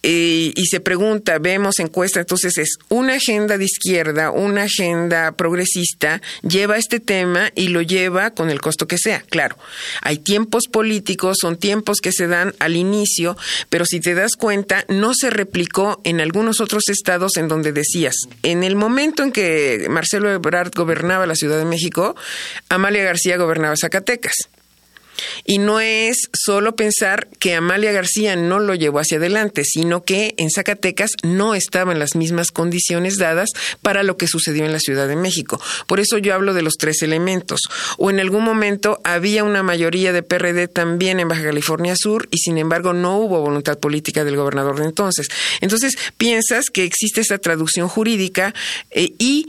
y, se pregunta, vemos encuesta, entonces es una agenda de izquierda, una agenda progresista, lleva este tema y lo lleva con el costo que sea. Claro, hay tiempos políticos, son tiempos que se dan al inicio, pero si te das cuenta, no se replicó en algunos otros estados en donde decías, en el momento en que Marcelo Ebrard gobernaba la Ciudad de México, Amalia García gobernaba Zacatecas. Y no es solo pensar que Amalia García no lo llevó hacia adelante, sino que en Zacatecas no estaban las mismas condiciones dadas para lo que sucedió en la Ciudad de México. Por eso yo hablo de los tres elementos. O en algún momento había una mayoría de PRD también en Baja California Sur y sin embargo no hubo voluntad política del gobernador de entonces. Entonces piensas que existe esa traducción jurídica eh, y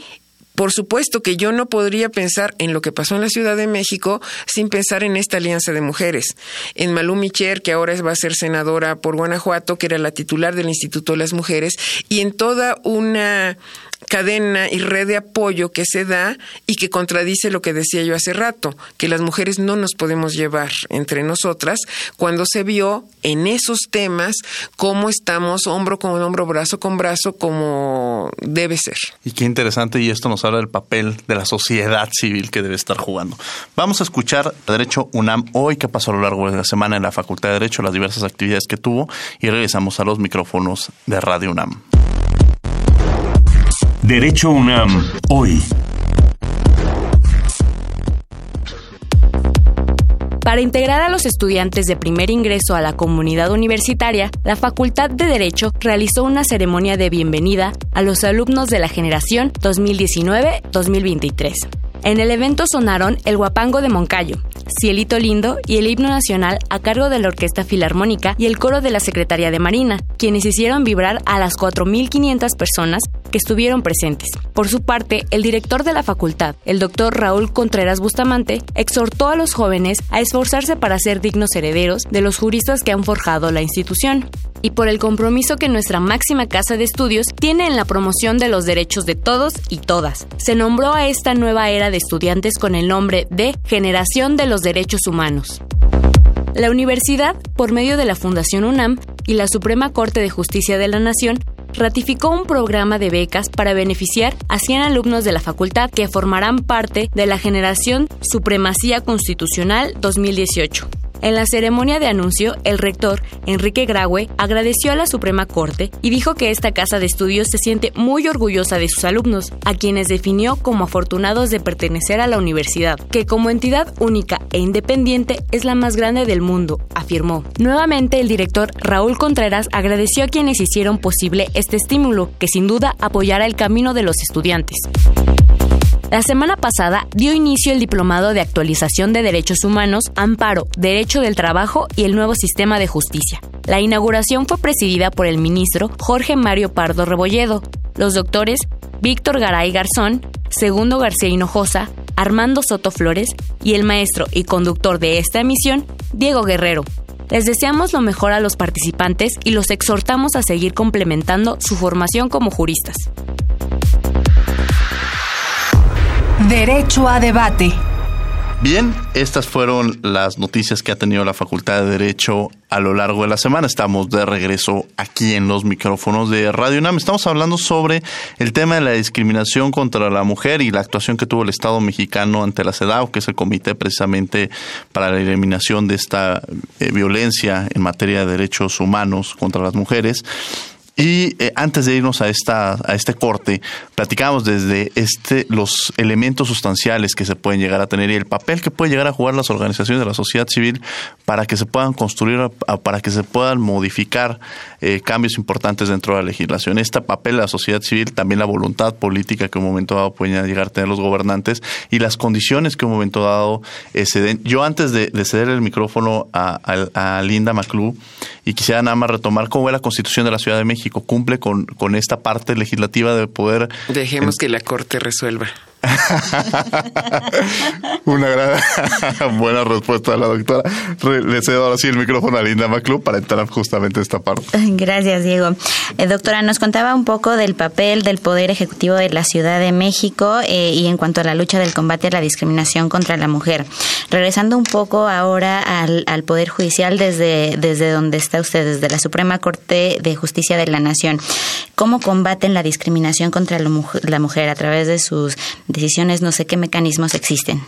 por supuesto que yo no podría pensar en lo que pasó en la Ciudad de México sin pensar en esta alianza de mujeres. En Malú Micher, que ahora va a ser senadora por Guanajuato, que era la titular del Instituto de las Mujeres, y en toda una cadena y red de apoyo que se da y que contradice lo que decía yo hace rato, que las mujeres no nos podemos llevar entre nosotras cuando se vio en esos temas cómo estamos hombro con hombro, brazo con brazo, como debe ser. Y qué interesante, y esto nos habla del papel de la sociedad civil que debe estar jugando. Vamos a escuchar Derecho UNAM hoy, que pasó a lo largo de la semana en la Facultad de Derecho, las diversas actividades que tuvo, y regresamos a los micrófonos de Radio UNAM. Derecho UNAM, hoy. Para integrar a los estudiantes de primer ingreso a la comunidad universitaria, la Facultad de Derecho realizó una ceremonia de bienvenida a los alumnos de la generación 2019-2023. En el evento sonaron el guapango de Moncayo, Cielito Lindo y el himno nacional a cargo de la Orquesta Filarmónica y el coro de la Secretaría de Marina, quienes hicieron vibrar a las 4.500 personas que estuvieron presentes. Por su parte, el director de la facultad, el doctor Raúl Contreras Bustamante, exhortó a los jóvenes a esforzarse para ser dignos herederos de los juristas que han forjado la institución y por el compromiso que nuestra máxima casa de estudios tiene en la promoción de los derechos de todos y todas. Se nombró a esta nueva era de estudiantes con el nombre de Generación de los Derechos Humanos. La universidad, por medio de la Fundación UNAM y la Suprema Corte de Justicia de la Nación, ratificó un programa de becas para beneficiar a 100 alumnos de la facultad que formarán parte de la generación Supremacía Constitucional 2018. En la ceremonia de anuncio, el rector, Enrique Graue, agradeció a la Suprema Corte y dijo que esta casa de estudios se siente muy orgullosa de sus alumnos, a quienes definió como afortunados de pertenecer a la universidad, que como entidad única e independiente es la más grande del mundo, afirmó. Nuevamente, el director Raúl Contreras agradeció a quienes hicieron posible este estímulo, que sin duda apoyará el camino de los estudiantes. La semana pasada dio inicio el Diplomado de Actualización de Derechos Humanos, Amparo, Derecho del Trabajo y el Nuevo Sistema de Justicia. La inauguración fue presidida por el ministro Jorge Mario Pardo Rebolledo, los doctores Víctor Garay Garzón, Segundo García Hinojosa, Armando Soto Flores y el maestro y conductor de esta emisión, Diego Guerrero. Les deseamos lo mejor a los participantes y los exhortamos a seguir complementando su formación como juristas. Derecho a debate. Bien, estas fueron las noticias que ha tenido la Facultad de Derecho a lo largo de la semana. Estamos de regreso aquí en los micrófonos de Radio UNAM. Estamos hablando sobre el tema de la discriminación contra la mujer y la actuación que tuvo el Estado mexicano ante la CEDAW, que es el comité precisamente para la eliminación de esta eh, violencia en materia de derechos humanos contra las mujeres. Y eh, antes de irnos a esta a este corte, platicamos desde este los elementos sustanciales que se pueden llegar a tener y el papel que pueden llegar a jugar las organizaciones de la sociedad civil para que se puedan construir, para que se puedan modificar eh, cambios importantes dentro de la legislación. Este papel de la sociedad civil, también la voluntad política que un momento dado pueden llegar a tener los gobernantes y las condiciones que un momento dado eh, se den. Yo antes de, ceder el micrófono a, Linda Maclú y quisiera nada más retomar cómo ve la Constitución de la Ciudad de México cumple con, con esta parte legislativa de poder... Dejemos que la Corte resuelva. Una buena respuesta de la doctora. Le cedo ahora sí el micrófono a Linda Maclub para entrar justamente a esta parte. Gracias, Diego. Eh, doctora, nos contaba un poco del papel del Poder Ejecutivo de la Ciudad de México eh, y en cuanto a la lucha del combate a la discriminación contra la mujer. Regresando un poco ahora al, al Poder Judicial desde, desde donde está usted, desde la Suprema Corte de Justicia de la Nación. ¿Cómo combaten la discriminación contra la mujer a través de sus decisiones, no sé qué mecanismos existen.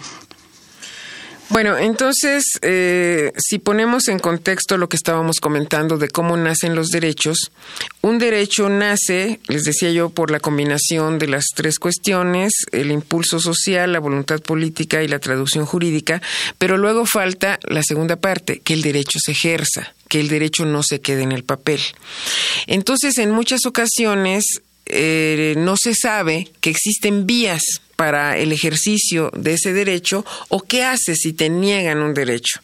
Bueno, entonces, eh, si ponemos en contexto lo que estábamos comentando de cómo nacen los derechos, un derecho nace, les decía yo, por la combinación de las tres cuestiones, el impulso social, la voluntad política y la traducción jurídica, pero luego falta la segunda parte, que el derecho se ejerza, que el derecho no se quede en el papel. Entonces, en muchas ocasiones, eh, no se sabe que existen vías para el ejercicio de ese derecho o qué haces si te niegan un derecho.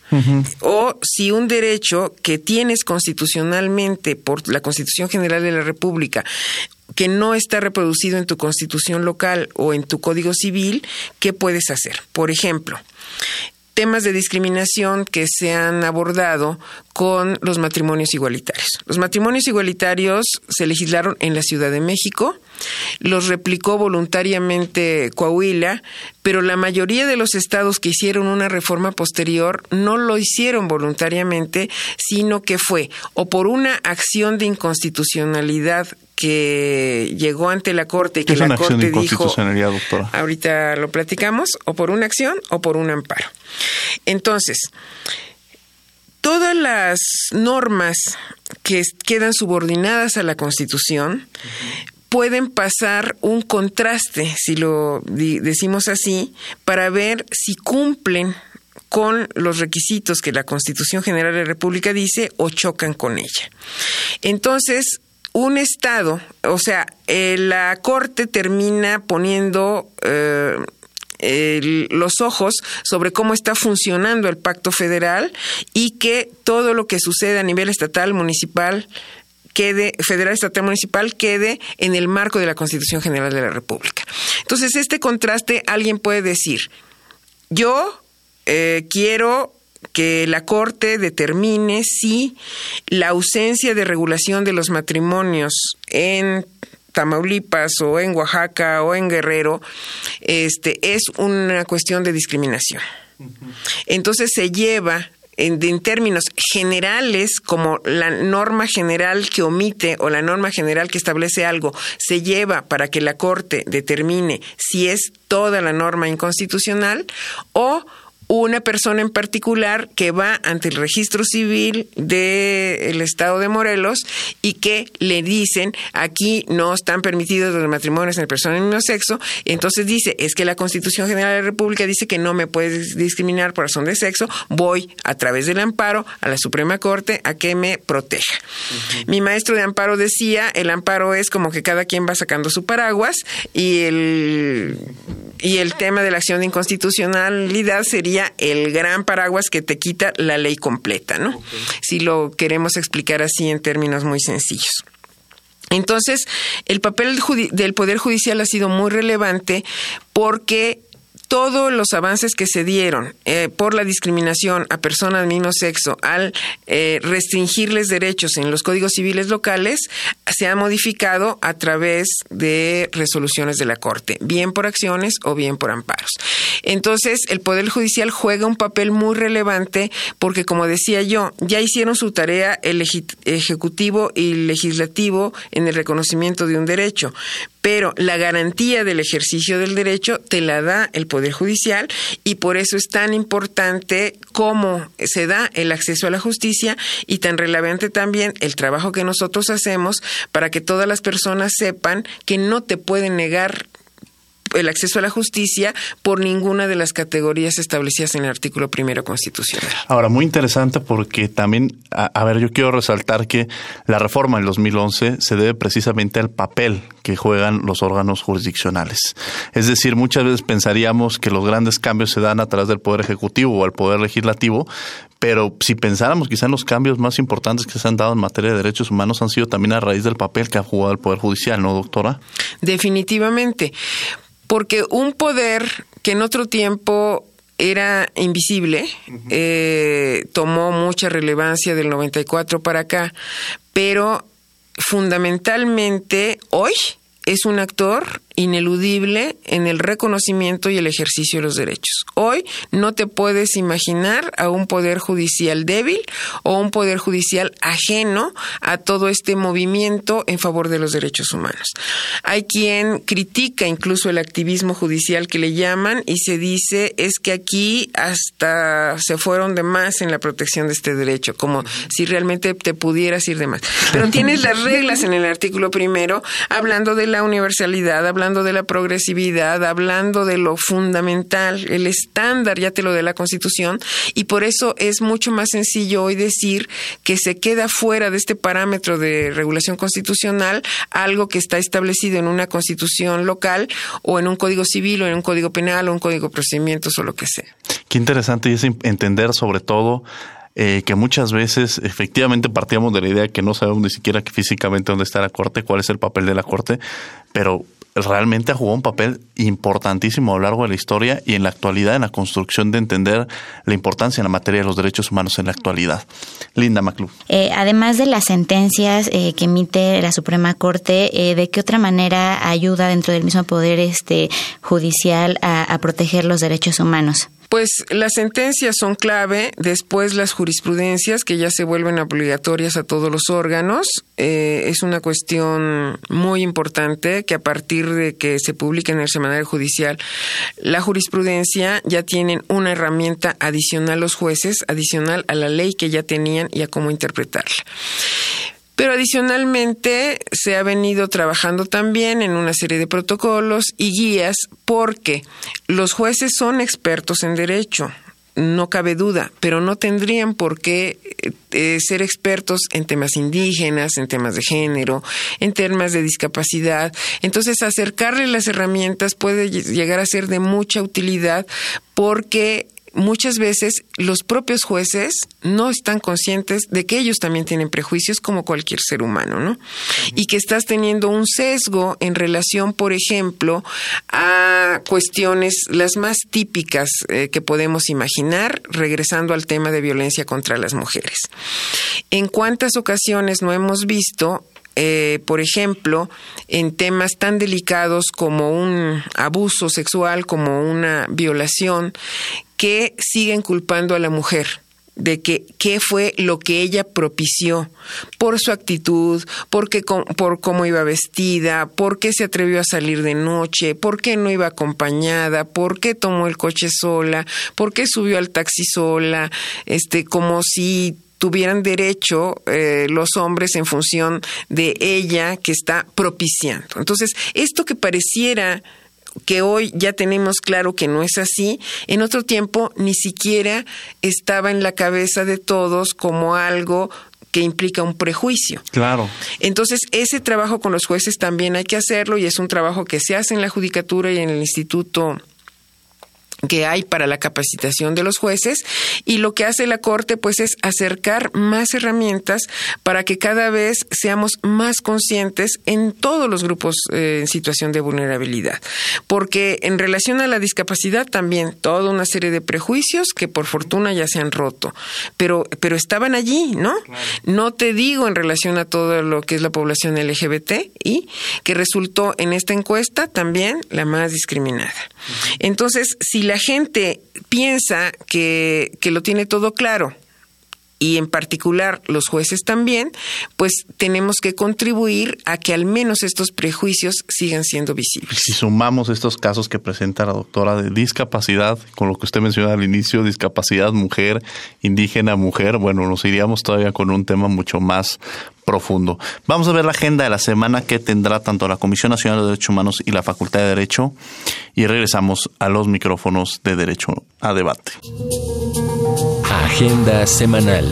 O si un derecho que tienes constitucionalmente por la Constitución General de la República que no está reproducido en tu constitución local o en tu código civil, ¿qué puedes hacer? Por ejemplo, temas de discriminación que se han abordado con los matrimonios igualitarios. Los matrimonios igualitarios se legislaron en la Ciudad de México, los replicó voluntariamente Coahuila, pero la mayoría de los estados que hicieron una reforma posterior no lo hicieron voluntariamente, sino que fue o por una acción de inconstitucionalidad que llegó ante la corte y que la corte dijo ahorita lo platicamos o por una acción o por un amparo entonces todas las normas que quedan subordinadas a la Constitución pueden pasar un contraste, si lo decimos así, para ver si cumplen con los requisitos que la Constitución General de la República dice o chocan con ella. Entonces, un Estado, o sea, eh, la Corte termina poniendo eh, los ojos sobre cómo está funcionando el pacto federal y que todo lo que sucede a nivel estatal, municipal, quede, federal, estatal, municipal, quede en el marco de la Constitución General de la República. Entonces, este contraste, alguien puede decir, yo eh, quiero que la Corte determine si la ausencia de regulación de los matrimonios en Tamaulipas o en Oaxaca o en Guerrero este, es una cuestión de discriminación. Entonces se lleva en, en términos generales, como la norma general que omite o la norma general que establece algo, se lleva para que la Corte determine si es toda la norma inconstitucional o una persona en particular que va ante el registro civil del estado de Morelos y que le dicen aquí no están permitidos los matrimonios entre personas del mismo sexo, entonces dice, es que la Constitución General de la República dice que no me puedes discriminar por razón de sexo, voy a través del amparo a la Suprema Corte a que me proteja. Mi maestro de amparo decía, el amparo es como que cada quien va sacando su paraguas y el y el tema de la acción de inconstitucionalidad sería el gran paraguas que te quita la ley completa, ¿no? Si lo queremos explicar así en términos muy sencillos. Entonces, el papel del Poder Judicial ha sido muy relevante porque todos los avances que se dieron eh, por la discriminación a personas del mismo sexo al eh, restringirles derechos en los códigos civiles locales se ha modificado a través de resoluciones de la Corte, bien por acciones o bien por amparos. Entonces, el Poder Judicial juega un papel muy relevante porque, como decía yo, ya hicieron su tarea el Ejecutivo y Legislativo en el reconocimiento de un derecho, pero la garantía del ejercicio del derecho te la da el Poder Judicial y por eso es tan importante cómo se da el acceso a la justicia y tan relevante también el trabajo que nosotros hacemos para que todas las personas sepan que no te pueden negar el acceso a la justicia por ninguna de las categorías establecidas en el artículo primero constitucional. Ahora, muy interesante porque también, a, ver, yo quiero resaltar que la reforma del 2011 se debe precisamente al papel que juegan los órganos jurisdiccionales. Es decir, muchas veces pensaríamos que los grandes cambios se dan a través del Poder Ejecutivo o el Poder Legislativo, pero si pensáramos quizá en los cambios más importantes que se han dado en materia de derechos humanos han sido también a raíz del papel que ha jugado el Poder Judicial, ¿no, doctora? Definitivamente porque un poder que en otro tiempo era invisible, eh, tomó mucha relevancia del 94 para acá, pero fundamentalmente hoy es un actor ineludible en el reconocimiento y el ejercicio de los derechos. Hoy no te puedes imaginar a un poder judicial débil o un poder judicial ajeno a todo este movimiento en favor de los derechos humanos. Hay quien critica incluso el activismo judicial que le llaman y se dice es que aquí hasta se fueron de más en la protección de este derecho, como si realmente te pudieras ir de más. Pero tienes las reglas en el artículo primero hablando de la universalidad, hablando hablando de la progresividad, hablando de lo fundamental, el estándar, ya te lo de la Constitución, y por eso es mucho más sencillo hoy decir que se queda fuera de este parámetro de regulación constitucional algo que está establecido en una constitución local o en un código civil o en un código penal o un código de procedimientos o lo que sea. Qué interesante es entender sobre todo eh, que muchas veces efectivamente partíamos de la idea que no sabemos ni siquiera físicamente dónde está la corte, cuál es el papel de la corte, pero realmente ha jugado un papel importantísimo a lo largo de la historia y en la actualidad en la construcción de entender la importancia en la materia de los derechos humanos en la actualidad. Linda Maclú. Eh, además de las sentencias eh, que emite la Suprema Corte, eh, ¿de qué otra manera ayuda dentro del mismo poder este judicial a proteger los derechos humanos? Pues las sentencias son clave, después las jurisprudencias que ya se vuelven obligatorias a todos los órganos. Eh, es una cuestión muy importante que a partir de que se publique en el semanario judicial la jurisprudencia ya tienen una herramienta adicional los jueces, adicional a la ley que ya tenían y a cómo interpretarla. Pero adicionalmente se ha venido trabajando también en una serie de protocolos y guías porque los jueces son expertos en derecho, no cabe duda, pero no tendrían por qué eh, ser expertos en temas indígenas, en temas de género, en temas de discapacidad. Entonces, acercarle las herramientas puede llegar a ser de mucha utilidad porque muchas veces los propios jueces no están conscientes de que ellos también tienen prejuicios como cualquier ser humano, ¿no? Y que estás teniendo un sesgo en relación, por ejemplo, a cuestiones las más típicas eh, que podemos imaginar, regresando al tema de violencia contra las mujeres. ¿En cuántas ocasiones no hemos visto eh, por ejemplo, en temas tan delicados como un abuso sexual, como una violación, que siguen culpando a la mujer de que qué fue lo que ella propició por su actitud, por, qué, por cómo iba vestida, por qué se atrevió a salir de noche, por qué no iba acompañada, por qué tomó el coche sola, por qué subió al taxi sola, este, como si tuvieran derecho eh, los hombres en función de ella que está propiciando. Entonces, esto que pareciera que hoy ya tenemos claro que no es así, en otro tiempo ni siquiera estaba en la cabeza de todos como algo que implica un prejuicio. Claro. Entonces, ese trabajo con los jueces también hay que hacerlo y es un trabajo que se hace en la judicatura y en el Instituto que hay para la capacitación de los jueces y lo que hace la Corte pues es acercar más herramientas para que cada vez seamos más conscientes en todos los grupos eh, en situación de vulnerabilidad. Porque en relación a la discapacidad también toda una serie de prejuicios que por fortuna ya se han roto, pero, pero estaban allí, ¿no? No te digo en relación a todo lo que es la población LGBT y que resultó en esta encuesta también la más discriminada. Entonces, si la gente piensa que, que lo tiene todo claro, y en particular los jueces también, pues tenemos que contribuir a que al menos estos prejuicios sigan siendo visibles. Si sumamos estos casos que presenta la doctora de discapacidad, con lo que usted mencionó al inicio, discapacidad mujer, indígena mujer, bueno, nos iríamos todavía con un tema mucho más profundo. Vamos a ver la agenda de la semana que tendrá tanto la Comisión Nacional de Derechos Humanos y la Facultad de Derecho y regresamos a los micrófonos de Derecho a Debate. Agenda semanal.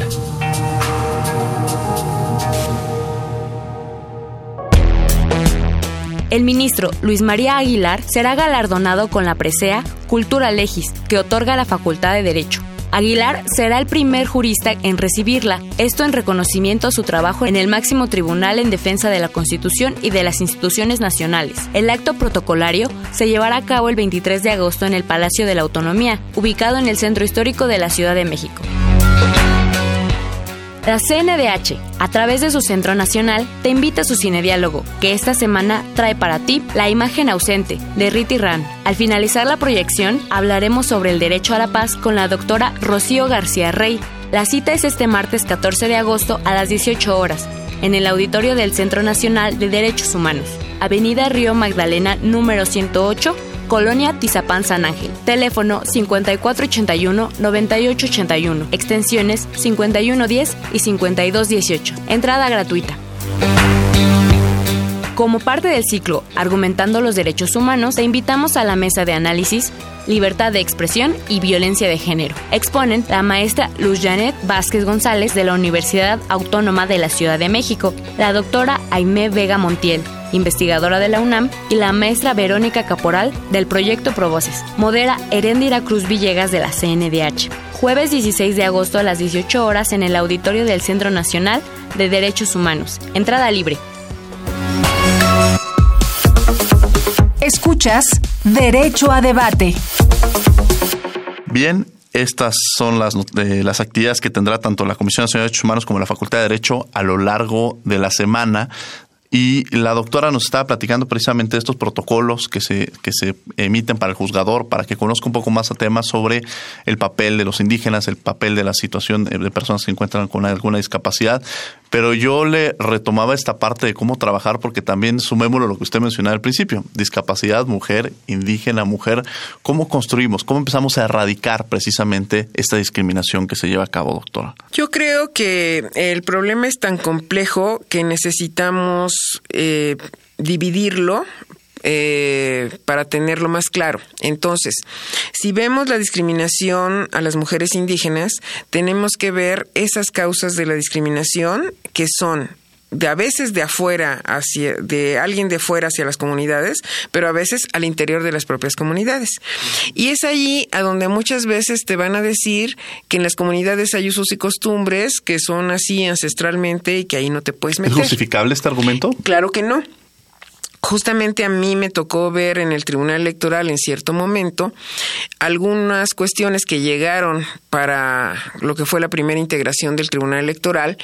El ministro Luis María Aguilar será galardonado con la presea Cultura Legis, que otorga la Facultad de Derecho. Aguilar será el primer jurista en recibirla, esto en reconocimiento a su trabajo en el máximo tribunal en defensa de la Constitución y de las instituciones nacionales. El acto protocolario se llevará a cabo el 23 de agosto en el Palacio de la Autonomía, ubicado en el centro histórico de la Ciudad de México. La CNDH, a través de su Centro Nacional, te invita a su cinediálogo, que esta semana trae para ti La imagen ausente, de Riti Ran. Al finalizar la proyección, hablaremos sobre el derecho a la paz con la doctora Rocío García Rey. La cita es este martes 14 de agosto a las 18 horas, en el auditorio del Centro Nacional de Derechos Humanos, Avenida Río Magdalena número 108, Colonia Tizapán San Ángel. Teléfono 5481-9881. Extensiones 5110 y 5218. Entrada gratuita. Como parte del ciclo Argumentando los Derechos Humanos, te invitamos a la mesa de análisis Libertad de Expresión y Violencia de Género. Exponen la maestra Luz Janet Vázquez González de la Universidad Autónoma de la Ciudad de México, la doctora Aimé Vega Montiel, investigadora de la UNAM, y la maestra Verónica Caporal del proyecto Provoces. Modera Herendira Cruz Villegas de la CNDH. Jueves 16 de agosto a las 18 horas en el auditorio del Centro Nacional de Derechos Humanos. Entrada libre. Escuchas Derecho a Debate. Bien, estas son las, eh, las actividades que tendrá tanto la Comisión Nacional de Derechos Humanos como la Facultad de Derecho a lo largo de la semana. Y la doctora nos estaba platicando precisamente de estos protocolos que se, que se emiten para el juzgador, para que conozca un poco más a temas sobre el papel de los indígenas, el papel de la situación de personas que encuentran con alguna discapacidad. Pero yo le retomaba esta parte de cómo trabajar, porque también sumémoslo lo que usted mencionaba al principio, discapacidad, mujer, indígena, mujer, cómo construimos, cómo empezamos a erradicar precisamente esta discriminación que se lleva a cabo, doctora. Yo creo que el problema es tan complejo que necesitamos eh, dividirlo eh, para tenerlo más claro. Entonces, si vemos la discriminación a las mujeres indígenas, tenemos que ver esas causas de la discriminación que son de a veces de afuera hacia de alguien de fuera hacia las comunidades, pero a veces al interior de las propias comunidades. Y es allí a donde muchas veces te van a decir que en las comunidades hay usos y costumbres que son así ancestralmente y que ahí no te puedes meter. ¿Es justificable este argumento? Claro que no. Justamente a mí me tocó ver en el Tribunal Electoral en cierto momento algunas cuestiones que llegaron para lo que fue la primera integración del Tribunal Electoral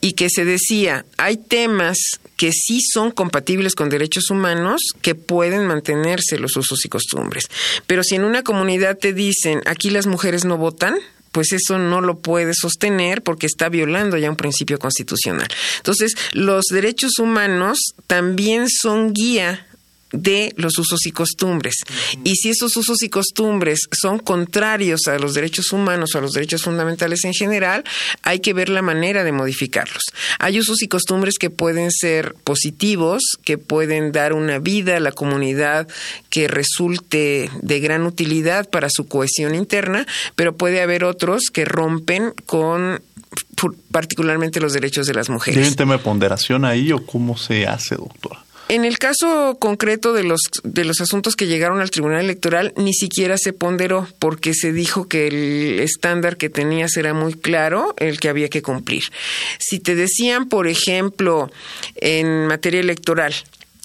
y que se decía, hay temas que sí son compatibles con derechos humanos que pueden mantenerse los usos y costumbres. Pero si en una comunidad te dicen, aquí las mujeres no votan, pues eso no lo puede sostener porque está violando ya un principio constitucional. Entonces, los derechos humanos también son guía de los usos y costumbres. Y si esos usos y costumbres son contrarios a los derechos humanos o a los derechos fundamentales en general, hay que ver la manera de modificarlos. Hay usos y costumbres que pueden ser positivos, que pueden dar una vida a la comunidad que resulte de gran utilidad para su cohesión interna, pero puede haber otros que rompen con particularmente los derechos de las mujeres. ¿Tiene un tema de ponderación ahí o cómo se hace, doctora? En el caso concreto de los, de los asuntos que llegaron al Tribunal Electoral, ni siquiera se ponderó porque se dijo que el estándar que tenías era muy claro, el que había que cumplir. Si te decían, por ejemplo, en materia electoral,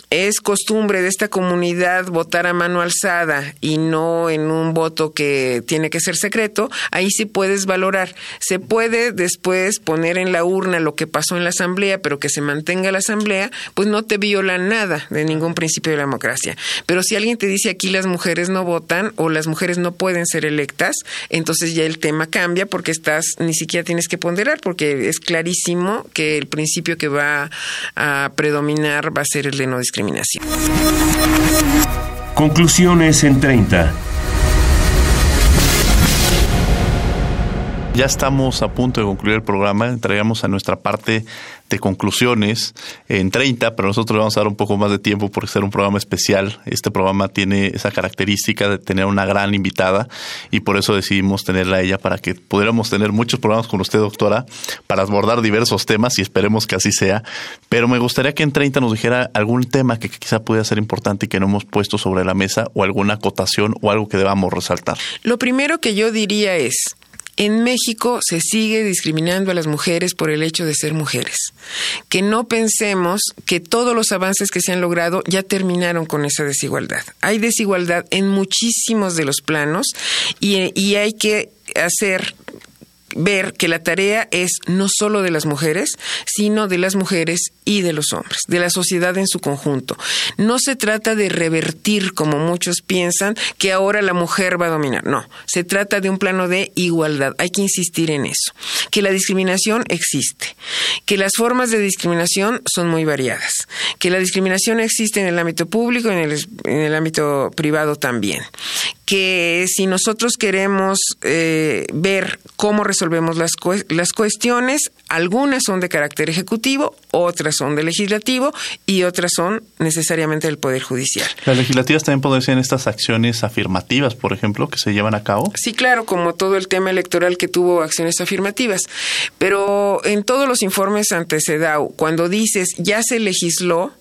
es costumbre de esta comunidad votar a mano alzada y no en un voto que tiene que ser secreto, ahí sí puedes valorar. Se puede después poner en la urna lo que pasó en la asamblea, pero que se mantenga la asamblea, pues no te viola nada de ningún principio de la democracia. Pero si alguien te dice aquí las mujeres no votan o las mujeres no pueden ser electas, entonces ya el tema cambia porque estás ni siquiera tienes que ponderar porque es clarísimo que el principio que va a predominar va a ser el de no discriminación. Conclusiones en 30. Ya estamos a punto de concluir el programa. Entraremos a nuestra parte de conclusiones en 30, pero nosotros vamos a dar un poco más de tiempo por ser un programa especial. Este programa tiene esa característica de tener una gran invitada y por eso decidimos tenerla a ella para que pudiéramos tener muchos programas con usted, doctora, para abordar diversos temas y esperemos que así sea. Pero me gustaría que en 30 nos dijera algún tema que quizá pudiera ser importante y que no hemos puesto sobre la mesa o alguna acotación o algo que debamos resaltar. Lo primero que yo diría es, en México se sigue discriminando a las mujeres por el hecho de ser mujeres. Que no pensemos que todos los avances que se han logrado ya terminaron con esa desigualdad. Hay desigualdad en muchísimos de los planos y, y hay que hacer ver que la tarea es no solo de las mujeres, sino de las mujeres y de los hombres, de la sociedad en su conjunto. No se trata de revertir, como muchos piensan, que ahora la mujer va a dominar. No, se trata de un plano de igualdad. Hay que insistir en eso. Que la discriminación existe, que las formas de discriminación son muy variadas, que la discriminación existe en el ámbito público y en el, en el ámbito privado también, que si nosotros queremos eh, ver cómo resolvemos las, las cuestiones, algunas son de carácter ejecutivo, otras son de legislativo y otras son necesariamente del Poder Judicial. ¿Las legislativas también pueden ser estas acciones afirmativas, por ejemplo, que se llevan a cabo? Sí, claro, como todo el tema electoral que tuvo acciones afirmativas. Pero en todos los informes ante CEDAW, cuando dices ya se legisló,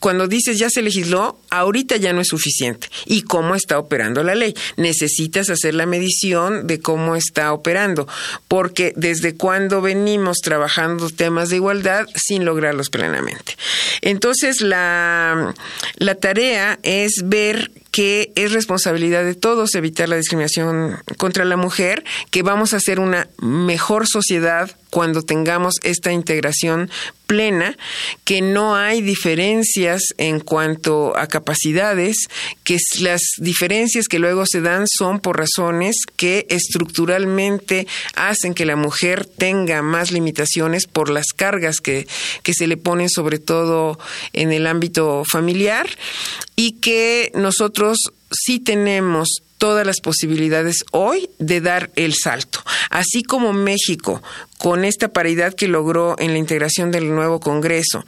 cuando dices ya se legisló, ahorita ya no es suficiente. ¿Y cómo está operando la ley? Necesitas hacer la medición de cómo está operando, porque desde cuando venimos trabajando temas de igualdad sin lograrlos plenamente. Entonces, la, la tarea es ver que es responsabilidad de todos evitar la discriminación contra la mujer, que vamos a hacer una mejor sociedad cuando tengamos esta integración plena, que no hay diferencias en cuanto a capacidades, que las diferencias que luego se dan son por razones que estructuralmente hacen que la mujer tenga más limitaciones por las cargas que, que se le ponen sobre todo en el ámbito familiar y que nosotros sí tenemos todas las posibilidades hoy de dar el salto. Así como México, con esta paridad que logró en la integración del nuevo Congreso,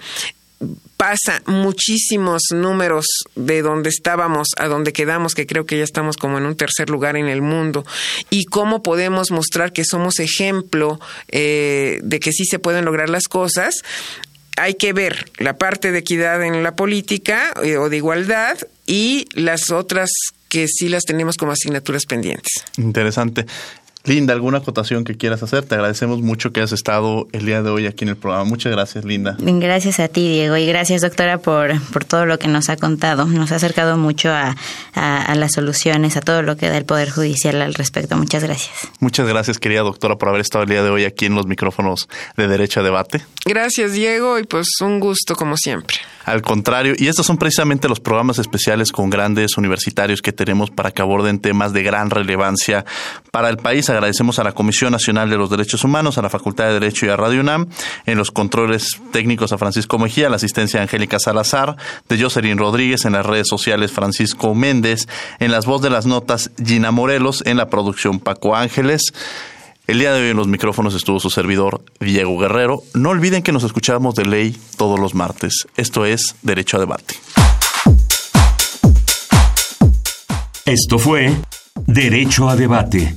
pasa muchísimos números de donde estábamos a donde quedamos, que creo que ya estamos como en un tercer lugar en el mundo, y cómo podemos mostrar que somos ejemplo eh, de que sí se pueden lograr las cosas, hay que ver la parte de equidad en la política eh, o de igualdad y las otras que sí las tenemos como asignaturas pendientes. Interesante. Linda, ¿alguna acotación que quieras hacer? Te agradecemos mucho que has estado el día de hoy aquí en el programa. Muchas gracias, Linda. Gracias a ti, Diego, y gracias, doctora, por, por todo lo que nos ha contado. Nos ha acercado mucho a, a, las soluciones, a todo lo que da el Poder Judicial al respecto. Muchas gracias. Muchas gracias, querida doctora, por haber estado el día de hoy aquí en los micrófonos de Derecho a Debate. Gracias, Diego, y pues un gusto como siempre. Al contrario, y estos son precisamente los programas especiales con grandes universitarios que tenemos para que aborden temas de gran relevancia para el país. Agradecemos a la Comisión Nacional de los Derechos Humanos, a la Facultad de Derecho y a Radio UNAM, en los controles técnicos a Francisco Mejía, la asistencia a Angélica Salazar, de Jocelyn Rodríguez, en las redes sociales Francisco Méndez, en las voz de las notas Gina Morelos, en la producción Paco Ángeles. El día de hoy en los micrófonos estuvo su servidor Diego Guerrero. No olviden que nos escuchamos de ley todos los martes. Esto es Derecho a Debate. Esto fue Derecho a Debate.